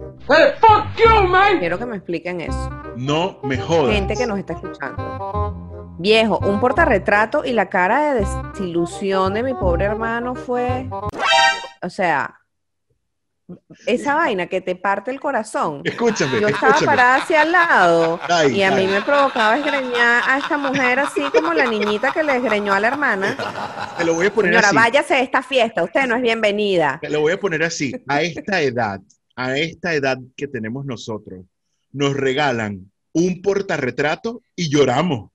Quiero que me expliquen eso. No me jodas. Gente que nos está escuchando. Viejo, un portarretrato y la cara de desilusión de mi pobre hermano fue, o sea, esa vaina que te parte el corazón. Escúchame, Yo estaba escúchame. parada hacia al lado Ay, y a mí me provocaba esgreñar a esta mujer así como la niñita que le esgreñó a la hermana. Te lo voy a poner Señora, así. váyase de esta fiesta, usted no es bienvenida. Te lo voy a poner así. A esta edad, a esta edad que tenemos nosotros, nos regalan un portarretrato y lloramos.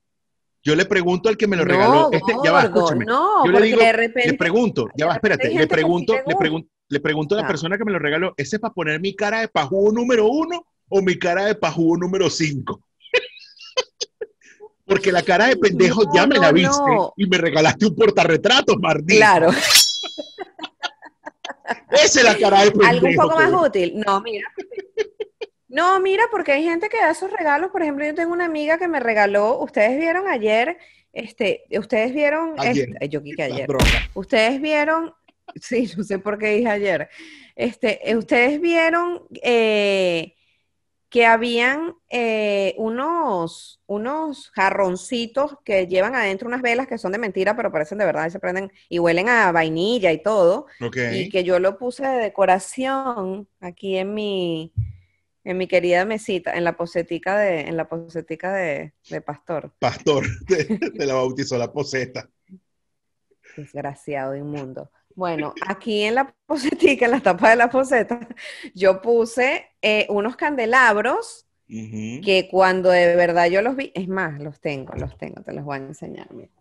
Yo le pregunto al que me lo regaló. No, Este, ya va, gordo, escúchame. no, Yo le digo, de repente... le pregunto, ya va, espérate, le pregunto, le pregunto, le pregunto a la Ah. persona que me lo regaló, ¿ese es para poner mi cara de pajugo número uno o mi cara de pajugo número cinco? Porque la cara de pendejo No, ya me la no, viste no. y me regalaste un portarretrato, Martín. Claro. Esa es la cara de pendejo. Algo un poco más útil. No, mira. No, mira, porque hay gente que da esos regalos. Por ejemplo, yo tengo una amiga que me regaló, ustedes vieron ayer, este, ustedes vieron, Ayer. este- yo La ayer. Ustedes vieron, sí, no sé por qué dije ayer. Este, eh, ustedes vieron eh, que habían eh, unos, unos jarroncitos que llevan adentro unas velas que son de mentira, pero parecen de verdad y se prenden y huelen a vainilla y todo y que yo lo puse de decoración aquí en mi, en mi querida mesita, en la posetica de, en la posetica de, de pastor. Pastor, te, te la bautizó la poseta. Desgraciado, inmundo. Bueno, aquí en la posetica, en la tapa de la poseta, yo puse eh, unos candelabros que cuando de verdad yo los vi, es más, los tengo, los tengo, te los voy a enseñar. mira.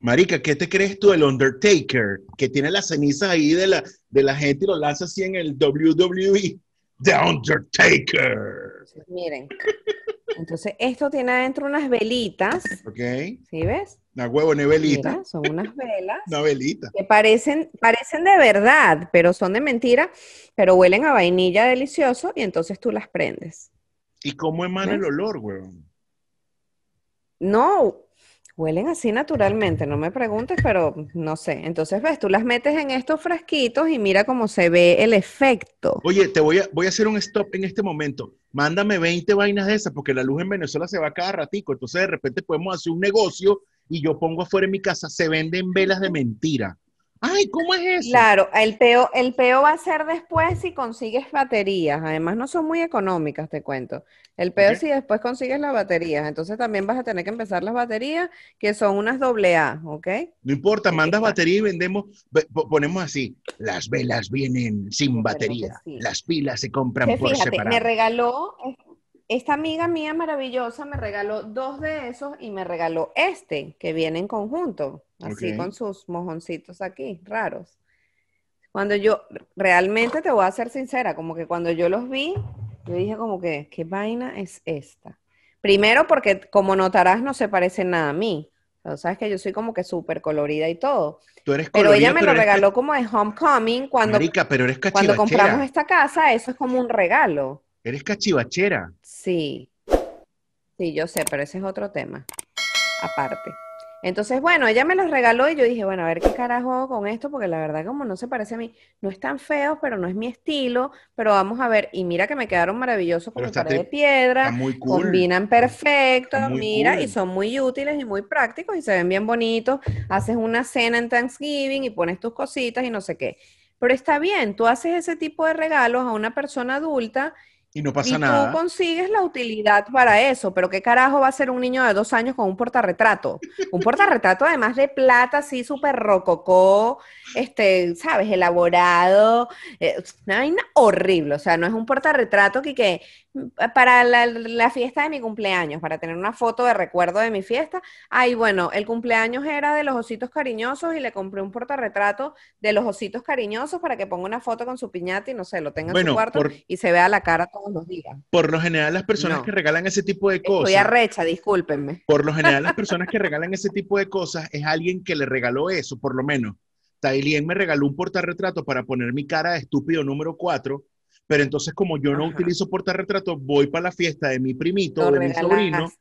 Marica, ¿qué te crees tú del Undertaker? Que tiene las cenizas ahí de la, de la gente y lo lanza así en el WWE. The Undertaker. Miren. Entonces, esto tiene adentro unas velitas, ¿Ok? ¿sí ves? Una huevo, una velita. Mira, son unas velas. Una velita. que parecen, parecen de verdad, pero son de mentira, pero huelen a vainilla delicioso y entonces tú las prendes. ¿Y cómo emana el ¿Ves? olor, huevón? No, huelen así naturalmente, no me preguntes, pero no sé. Entonces, ves, tú las metes en estos frasquitos y mira cómo se ve el efecto. Oye, te voy a, voy a hacer un stop en este momento. Mándame 20 vainas de esas porque la luz en Venezuela se va cada ratico. Entonces, de repente podemos hacer un negocio y yo pongo afuera en mi casa, se venden velas de mentira. Ay, ¿cómo es eso? Claro, el peo, el peo va a ser después si consigues baterías. Además, no son muy económicas, te cuento. El peo Ok. si después consigues las baterías. Entonces también vas a tener que empezar las baterías, que son unas doble A, ¿ok? No importa, mandas batería y vendemos, ve- po- ponemos así, las velas vienen sin verdad batería, sí. las pilas se compran Que por fíjate, me separado. regaló, esta amiga mía maravillosa me regaló dos de esos y me regaló este, que viene en conjunto, así con sus mojoncitos aquí, raros. Cuando yo, realmente te voy a ser sincera, como que cuando yo los vi, yo dije como que, ¿qué vaina es esta? Primero porque, como notarás, no se parece nada a mí. O sabes que yo soy como que súper colorida y todo. Tú eres Pero ella me pero lo regaló como de homecoming cuando, Marica, pero eres cuando compramos esta casa, eso es como un regalo. Eres cachivachera. Sí, sí, yo sé, pero ese es otro tema, aparte. Entonces, bueno, ella me los regaló y yo dije, bueno, a ver qué carajo con esto, porque la verdad como no se parece a mí, no es tan feo, pero no es mi estilo, pero vamos a ver, y mira que me quedaron maravillosos con pared de piedra, muy cool. combinan perfecto, mira, y son muy útiles y muy prácticos y se ven bien bonitos. Haces una cena en Thanksgiving y pones tus cositas y no sé qué. Pero está bien, tú haces ese tipo de regalos a una persona adulta Y no y pasa tú nada. consigues la utilidad para eso, pero ¿qué carajo va a ser un niño de dos años con un portarretrato? Un portarretrato además de plata, así súper rococó, este, ¿sabes? Elaborado, eh, una vaina horrible, o sea, no es un portarretrato que, que para la, la fiesta de mi cumpleaños, para tener una foto de recuerdo de mi fiesta, ay, bueno, el cumpleaños era de los ositos cariñosos y le compré un portarretrato de los ositos cariñosos para que ponga una foto con su piñata y no sé, lo tenga en su cuarto por- y se vea la cara todos los días. Por lo general, las personas No. que regalan ese tipo de Estoy cosas, arrecha, discúlpenme. por lo general, las personas que regalan ese tipo de cosas es alguien que le regaló eso, por lo menos. Tailien me regaló un portarretrato para poner mi cara de estúpido número 4, pero entonces como yo no Ajá. utilizo portarretrato, voy para la fiesta de mi primito, Lo de mi sobrino,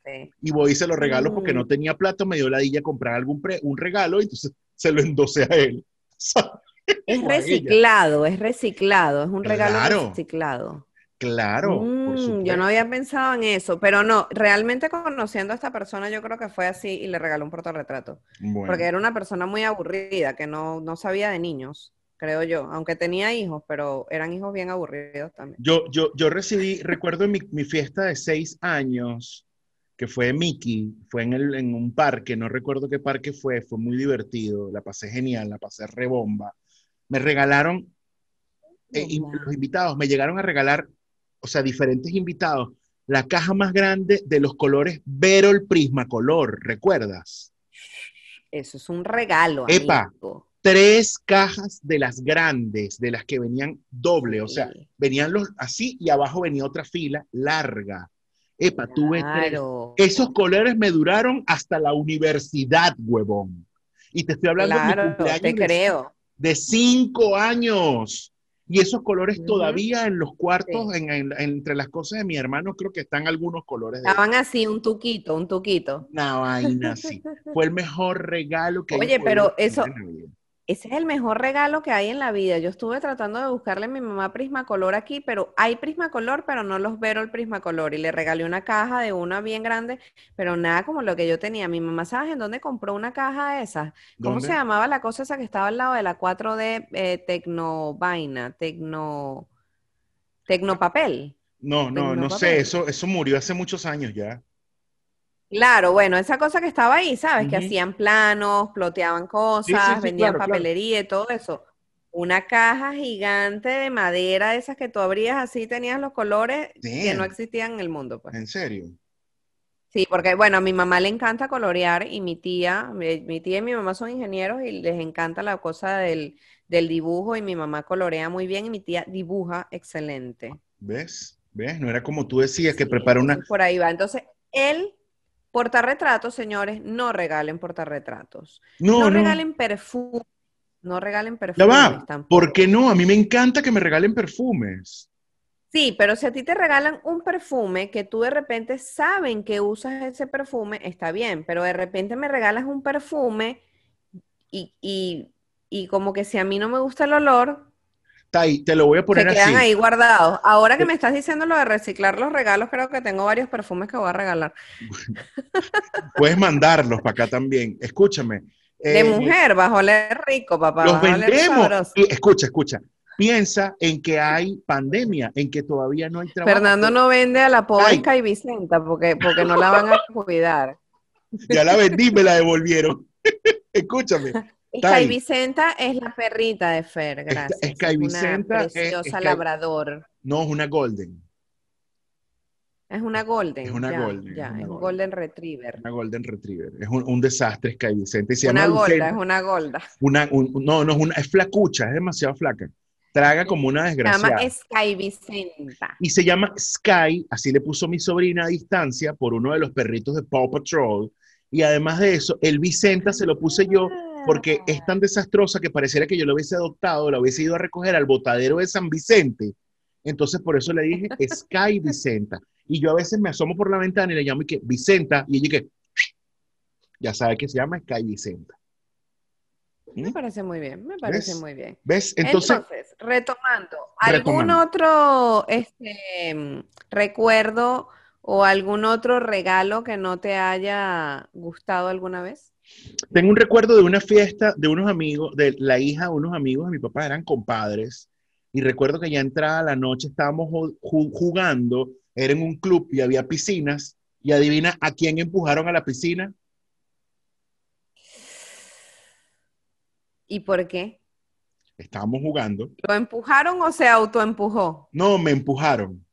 y voy y se lo regalo porque Mm. no tenía plata, me dio la dilla comprar algún pre- un regalo y entonces se lo endosé a él. Es O a reciclado, es reciclado, es un regalo Claro. reciclado. Claro, Mm, yo no había pensado en eso, pero no, realmente conociendo a esta persona, yo creo que fue así y le regaló un portarretrato. Bueno, Porque era una persona muy aburrida, que no, no sabía de niños, creo yo. Aunque tenía hijos, pero eran hijos bien aburridos también. yo, yo, yo recibí, recuerdo en mi, mi fiesta de seis años, que fue Mickey, fue en, el, en un parque, no recuerdo qué parque fue, fue muy divertido, la pasé genial, la pasé rebomba. Me regalaron, eh, y los invitados me llegaron a regalar, o sea, diferentes invitados, la caja más grande de los colores Verol Prismacolor, ¿recuerdas? Eso es un regalo, Epa. Tres cajas de las grandes, de las que venían doble, o sea, Sí, venían los así y abajo venía otra fila larga. Epa, tuve tres. Esos colores me duraron hasta la universidad, huevón. Y te estoy hablando de mi Claro, cumpleaños te creo. de cinco años. Y esos colores todavía en los cuartos, en- en- entre las cosas de mi hermano, creo que están algunos colores de Estaban así, un tuquito, un tuquito. una vaina así. Fue el mejor regalo que Oye, pero eso- Ese es el mejor regalo que hay en la vida. Yo estuve tratando de buscarle a mi mamá Prismacolor aquí, pero hay Prismacolor, pero no los veo el Prismacolor. Y le regalé una caja de una bien grande, pero nada como lo que yo tenía. Mi mamá, ¿sabes en dónde compró una caja de esas? ¿Cómo ¿Dónde? se llamaba la cosa esa que estaba al lado de la 4D eh, Tecnovaina? Tecno... Tecnopapel. No, no, no sé, eso, eso murió hace muchos años ya. Claro, bueno, esa cosa que estaba ahí, ¿sabes? Que hacían planos, ploteaban cosas, Sí, sí, sí, vendían claro, papelería y todo eso. Una caja gigante de madera, esas que tú abrías así, tenías los colores que no existían en el mundo, pues. En serio. Sí, porque bueno, a mi mamá le encanta colorear y mi tía, mi, mi tía y mi mamá son ingenieros y les encanta la cosa del, del dibujo y mi mamá colorea muy bien y mi tía dibuja excelente. ¿Ves? ¿Ves? No era como tú decías que prepara una. por ahí va. Entonces, el portarretratos, señores, no regalen portarretratos. No, No no. regalen perfumes. No regalen Ya perfumes va. tampoco. ¿Por qué no? A mí me encanta que me regalen perfumes. Sí, pero si a ti te regalan un perfume que tú de repente saben que usas ese perfume, está bien, pero de repente me regalas un perfume y, y, y como que si a mí no me gusta el olor, Tai, te lo voy a se poner quedan así. ahí guardados. Ahora que me estás diciendo lo de reciclar los regalos, creo que tengo varios perfumes que voy a regalar. Puedes mandarlos para acá también. Escúchame, De eh, mujer, vas a oler rico, papá. Los vendemos. Y escucha, escucha. Piensa en que hay pandemia, en que todavía no hay trabajo. Fernando no vende a la pobre. Sky Vicenta porque, porque no la van a cuidar. Ya la vendí, me la devolvieron. Escúchame. Sky. Vicenta es la perrita de Fer, gracias. Sky Es una Vicenta es- preciosa Sky- labrador. No, es una golden. Es una golden. Es una ya, golden, ya, es una es un golden. golden retriever. Una golden retriever. Es un, un desastre Sky Vicente. Y se Una llama golda, Vicenta. es una golda. Una- un- no, no es una, es flacucha, es demasiado flaca. Traga como una Se llama desgraciada. Sky Vicenta. Y se llama Sky, así le puso mi sobrina a distancia por uno de los perritos de Paw Patrol. Y además de eso, el Vicenta se lo puse yo porque es tan desastrosa que pareciera que yo lo hubiese adoptado, la hubiese ido a recoger al botadero de San Vicente. Entonces por eso le dije Sky Vicenta. Y yo a veces me asomo por la ventana y le llamo y que Vicenta, y ella que ya sabe que se llama Sky Vicenta. Me ¿Mm? parece muy bien, me parece ¿Ves? muy bien. ¿Ves? Entonces, Entonces, retomando, ¿algún Retomando. otro este, mm, recuerdo o algún otro regalo que no te haya gustado alguna vez? Tengo un recuerdo de una fiesta de unos amigos, de la hija de unos amigos de mi papá, eran compadres, y recuerdo que ya entrada la noche estábamos ju- ju- jugando, era en un club y había piscinas, y adivina a quién empujaron a la piscina. ¿Y por qué? Estábamos jugando. ¿Lo empujaron o se autoempujó? No, me empujaron.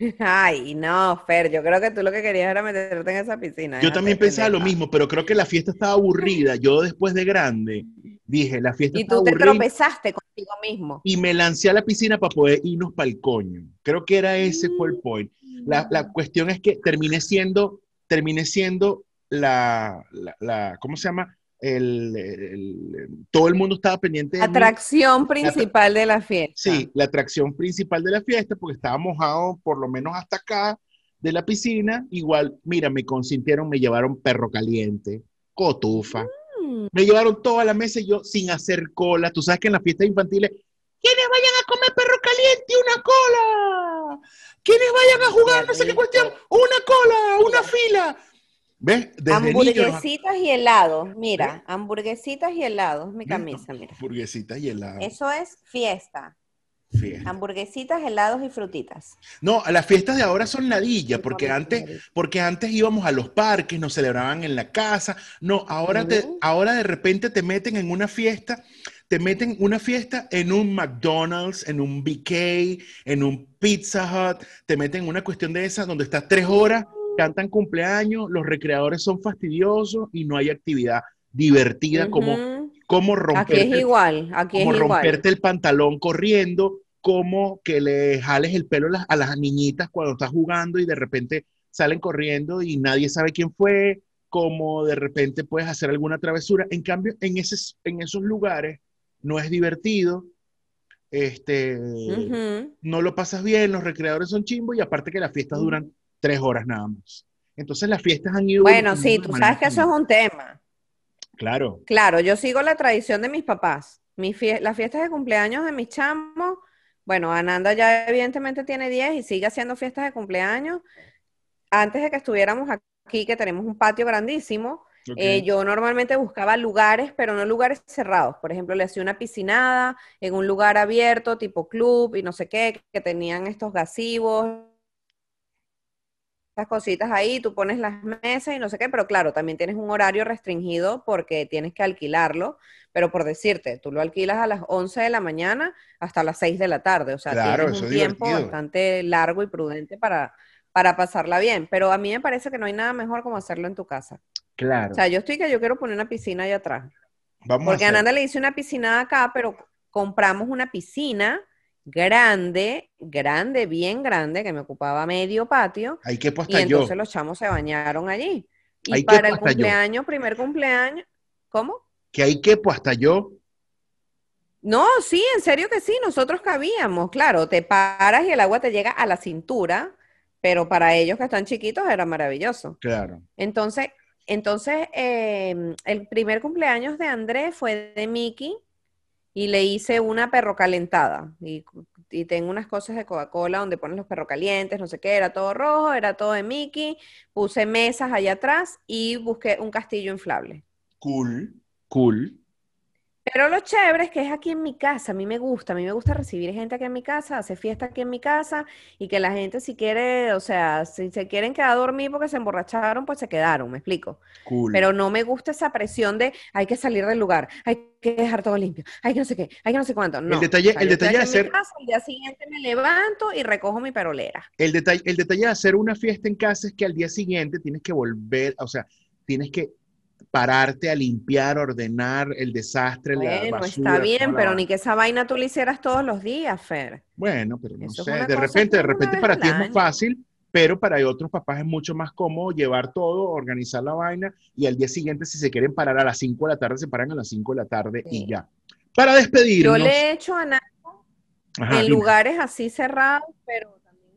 Ay, no, Fer, yo creo que tú lo que querías era meterte en esa piscina. Yo también pensaba lo mismo, pero creo que la fiesta estaba aburrida. Yo después de grande dije, la fiesta Y está tú te aburrida. tropezaste contigo mismo. y me lancé a la piscina para poder irnos para el coño. Creo que era ese fue el point. La, la cuestión es que terminé siendo, terminé siendo la, la, la- ¿cómo se llama? El, el- todo el mundo estaba pendiente de mí. Atracción principal de la fiesta. Sí, la atracción principal de la fiesta, porque estaba mojado por lo menos hasta acá de la piscina. Igual, mira, me consintieron, me llevaron perro caliente, cotufa. Mm. Me llevaron toda la mesa y yo sin hacer cola. Tú sabes que en las fiestas infantiles, quienes vayan a comer perro caliente, una cola. Quienes vayan a jugar, no sé qué cuestión, una cola, una fila. ¿Ves? Desde Hamburguesitas y helados, mira, hamburguesitas y helados, mi camisa, mira. Hamburguesitas y helados. Eso es fiesta. Fiesta. Hamburguesitas, helados y frutitas. No, las fiestas de ahora son ladilla, porque antes, porque antes íbamos a los parques, nos celebraban en la casa. No, ahora, te, ahora de repente te meten en una fiesta, te meten una fiesta en un McDonald's, en un BK, en un Pizza Hut, te meten en una cuestión de esa donde estás tres horas, cantan cumpleaños, los recreadores son fastidiosos y no hay actividad divertida como, como romperte es igual, aquí es como igual. romperte el pantalón corriendo, como que le jales el pelo a las, niñitas cuando estás jugando y de repente salen corriendo y nadie sabe quién fue, como de repente puedes hacer alguna travesura. En cambio, en, ese, en esos lugares no es divertido, este, no lo pasas bien, los recreadores son chimbos y aparte que las fiestas duran tres horas nada más. Entonces las fiestas han ido... Bueno, sí, tú sabes que eso es un tema. Claro, Claro, yo sigo la tradición de mis papás. Mi fie- las fiestas de cumpleaños de mis chamos, bueno, Ananda ya evidentemente tiene 10 y sigue haciendo fiestas de cumpleaños. Antes de que estuviéramos aquí, que tenemos un patio grandísimo, eh, yo normalmente buscaba lugares, pero no lugares cerrados. Por ejemplo, le hacía una piscinada en un lugar abierto, tipo club y no sé qué, que tenían estos gasivos, estas cositas ahí, tú pones las mesas y no sé qué, pero claro, también tienes un horario restringido porque tienes que alquilarlo, pero por decirte, tú lo alquilas a las 11 de la mañana hasta las 6 de la tarde, o sea, Claro, tienes un tiempo divertido. bastante largo y prudente para, para pasarla bien, pero a mí me parece que no hay nada mejor como hacerlo en tu casa. claro. O sea, yo estoy que yo quiero poner una piscina allá atrás. Vamos Porque a hacer- Nanda le hice una piscina acá, pero compramos una piscina grande, grande, bien grande, que me ocupaba medio patio, Ahí que y yo. entonces los chamos se bañaron allí. Y Ahí para el yo. cumpleaños, primer cumpleaños, ¿cómo? Que ahí que pues hasta yo. No, sí, en serio que sí, nosotros cabíamos, claro, te paras y el agua te llega a la cintura, pero para ellos que están chiquitos era maravilloso. Claro. Entonces, entonces eh, el primer cumpleaños de Andrés fue de Mickey y le hice una perro calentada. Y, y tengo unas cosas de Coca-Cola donde ponen los perros calientes, no sé qué, era todo rojo, era todo de Mickey. Puse mesas allá atrás y busqué un castillo inflable. Cool, cool. Pero lo chévere es que es aquí en mi casa, a mí me gusta, a mí me gusta recibir gente aquí en mi casa, hacer fiesta aquí en mi casa y que la gente si quiere, o sea, si se quieren quedar a dormir porque se emborracharon, pues se quedaron, me explico. Cool. Pero no me gusta esa presión de hay que salir del lugar, hay que dejar todo limpio, hay que no sé qué, hay que no sé cuánto. No, detalle- o sea, el yo estoy detalle de hacer- casa, al día siguiente me levanto y recojo mi perolera. El detalle, el detalle de hacer una fiesta en casa es que al día siguiente tienes que volver, o sea, tienes que pararte a limpiar, ordenar el desastre, la Bueno, basura. está bien, la pero vaina. ni que esa vaina tú la hicieras todos los días, Fer. Bueno, pero no Eso es sé, de repente, de repente para ti es más fácil, pero para otros papás es mucho más cómodo llevar todo, organizar la vaina y al día siguiente si se quieren parar a las 5 de la tarde, se paran a las 5 de la tarde y Sí. ya. Para Yo despedirnos. le he hecho a Ajá, en dime. lugares así cerrados, pero también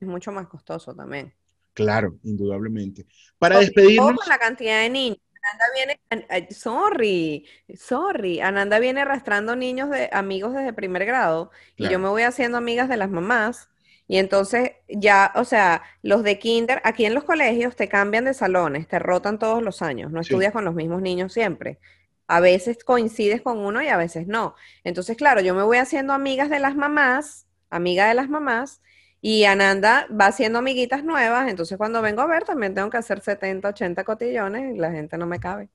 es mucho más costoso también. Claro, indudablemente. Para todo despedirnos, con la cantidad de niños. Ananda viene, ay, sorry, sorry, Ananda viene arrastrando niños de amigos desde primer grado y yo me voy haciendo amigas de las mamás y entonces ya, o sea, los de kinder, aquí en los colegios te cambian de salones, te rotan todos los años, no Sí. estudias con los mismos niños siempre. A veces coincides con uno y a veces no. Entonces, claro, yo me voy haciendo amigas de las mamás, amiga de las mamás, y Ananda va haciendo amiguitas nuevas, entonces cuando vengo a ver también tengo que hacer 70, 80 cotillones y la gente no me cabe.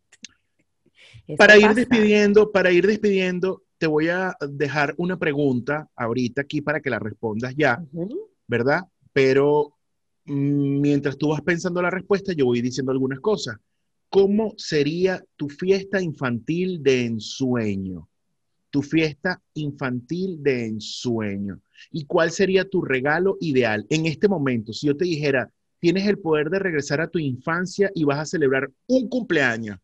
Eso Para ir pasa. despidiendo, para ir despidiendo, te voy a dejar una pregunta ahorita aquí para que la respondas ya. ¿verdad? Pero mm, mientras tú vas pensando la respuesta, yo voy diciendo algunas cosas. ¿Cómo sería tu fiesta infantil de ensueño? Tu fiesta infantil de ensueño. ¿Y cuál sería tu regalo ideal en este momento? Si yo te dijera, tienes el poder de regresar a tu infancia y vas a celebrar un cumpleaños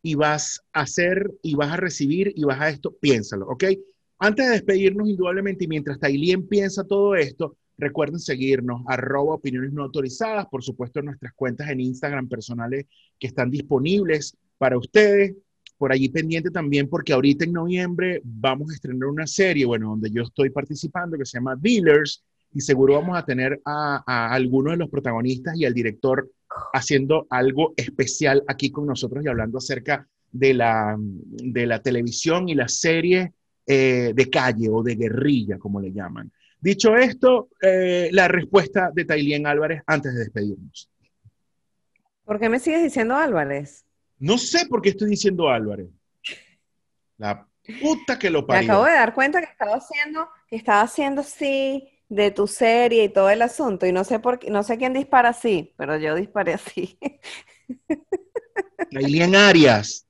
y vas a hacer y vas a recibir y vas a esto, piénsalo, ¿ok? Antes de despedirnos, indudablemente, y mientras Tailien piensa todo esto, recuerden seguirnos, arroba opiniones no autorizadas, por supuesto, en nuestras cuentas en Instagram personales que están disponibles para ustedes. Por allí pendiente también, porque ahorita en noviembre vamos a estrenar una serie, bueno, donde yo estoy participando, que se llama Dealers, y seguro vamos a tener a, a algunos de los protagonistas y al director haciendo algo especial aquí con nosotros y hablando acerca de la, de la televisión y la serie eh, de calle o de guerrilla, como le llaman. Dicho esto, eh, la respuesta de Tailien Álvarez antes de despedirnos. ¿Por qué me sigues diciendo Álvarez? No sé por qué estoy diciendo Álvarez. La puta que lo Me parió. acabo de dar cuenta que estaba haciendo, que estaba haciendo así de tu serie y todo el asunto, y no sé por qué, no sé quién dispara así, pero yo disparé así. Tailien Arias.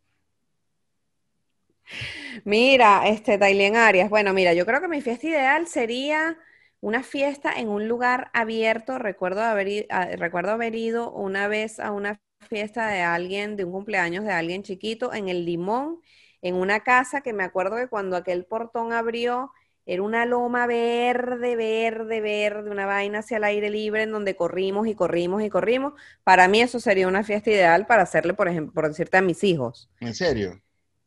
Mira, este, Tailien Arias. Bueno, mira, yo creo que mi fiesta ideal sería una fiesta en un lugar abierto. Recuerdo haber, i- a- recuerdo haber ido una vez a una fiesta de alguien, de un cumpleaños de alguien chiquito en el Limón, en una casa que me acuerdo que cuando aquel portón abrió, era una loma verde, verde, verde, una vaina hacia el aire libre en donde corrimos y corrimos y corrimos. Para mí eso sería una fiesta ideal para hacerle, por ejemplo, por decirte a mis hijos ¿En serio?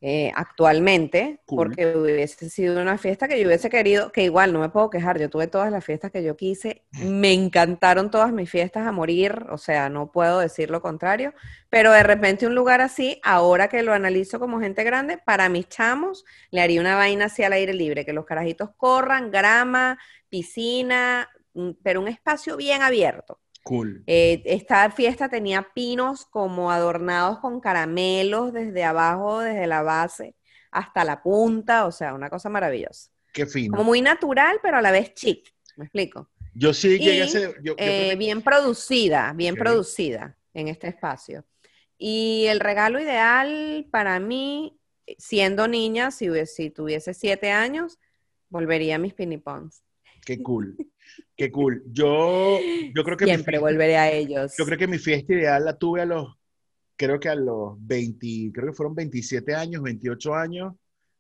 Eh, actualmente, Cool. porque hubiese sido una fiesta que yo hubiese querido, que igual no me puedo quejar, yo tuve todas las fiestas que yo quise, me encantaron todas mis fiestas a morir, o sea, no puedo decir lo contrario, pero de repente un lugar así, ahora que lo analizo como gente grande, para mis chamos le haría una vaina así al aire libre, que los carajitos corran, grama, piscina, mm, pero un espacio bien abierto. Cool. Eh, esta fiesta tenía pinos como adornados con caramelos desde abajo, desde la base hasta la punta, o sea, una cosa maravillosa. Qué fino. Como muy natural, pero a la vez chic, ¿me explico? Yo sí llegué a Y, ser. yo- yo creo Eh, que- bien producida, bien producida en este espacio. Y el regalo ideal para mí, siendo niña, si, hubiese- si tuviese siete años, volvería a mis pinipons. Qué cool. Qué cool. Yo, yo creo que mi Siempre fiesta- volveré a ellos. Yo creo que mi fiesta ideal la tuve a los, creo que a los 20, creo que fueron 27 años, 28 años.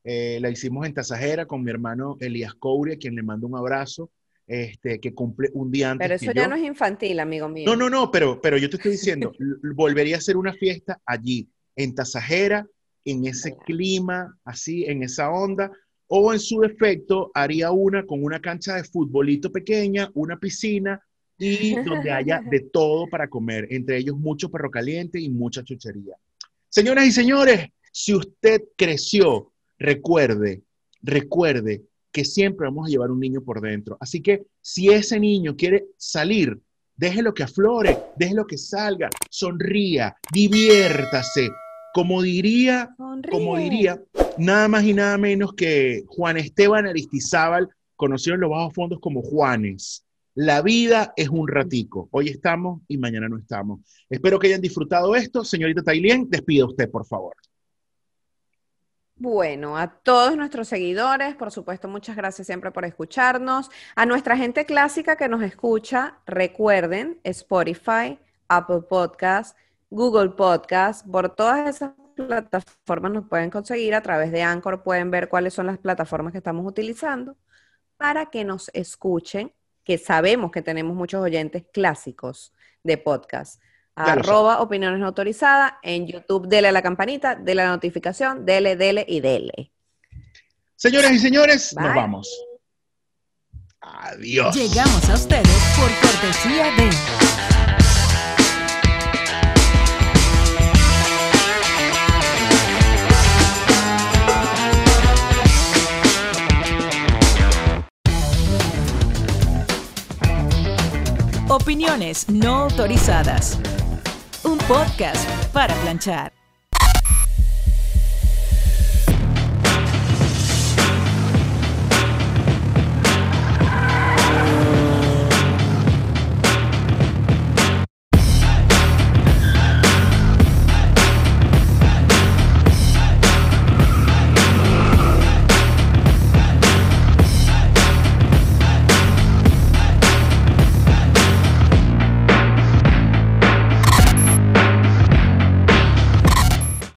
Eh, la hicimos en Tasajera con mi hermano Elías Coure, a quien le mando un abrazo, este, que cumple un día antes Pero que eso ya yo. no es infantil, amigo mío. No, no, no, pero, pero yo te estoy diciendo, volvería a hacer una fiesta allí, en Tasajera, en ese clima, así, en esa onda, o en su defecto, haría una con una cancha de futbolito pequeña, una piscina y donde haya de todo para comer, entre ellos mucho perro caliente y mucha chuchería. Señoras y señores, si usted creció, recuerde, recuerde que siempre vamos a llevar un niño por dentro. Así que si ese niño quiere salir, déjelo que aflore, déjelo que salga, sonría, diviértase. Como diría, como diría, nada más y nada menos que Juan Esteban Aristizábal, conocido en los bajos fondos como Juanes. La vida es un ratico. Hoy estamos y mañana no estamos. Espero que hayan disfrutado esto. Señorita Tailien, despida usted, por favor. Bueno, a todos nuestros seguidores, por supuesto, muchas gracias siempre por escucharnos. A nuestra gente clásica que nos escucha, recuerden Spotify, Apple Podcast, Google Podcast, por todas esas plataformas nos pueden conseguir a través de Anchor, pueden ver cuáles son las plataformas que estamos utilizando para que nos escuchen, que sabemos que tenemos muchos oyentes clásicos de podcast arroba opiniones no autorizadas, en YouTube dele a la campanita, dele a la notificación, dele, dele y dele. Señoras y señores, nos vamos. Adiós. Llegamos a ustedes por cortesía de... Opiniones no autorizadas un podcast para planchar.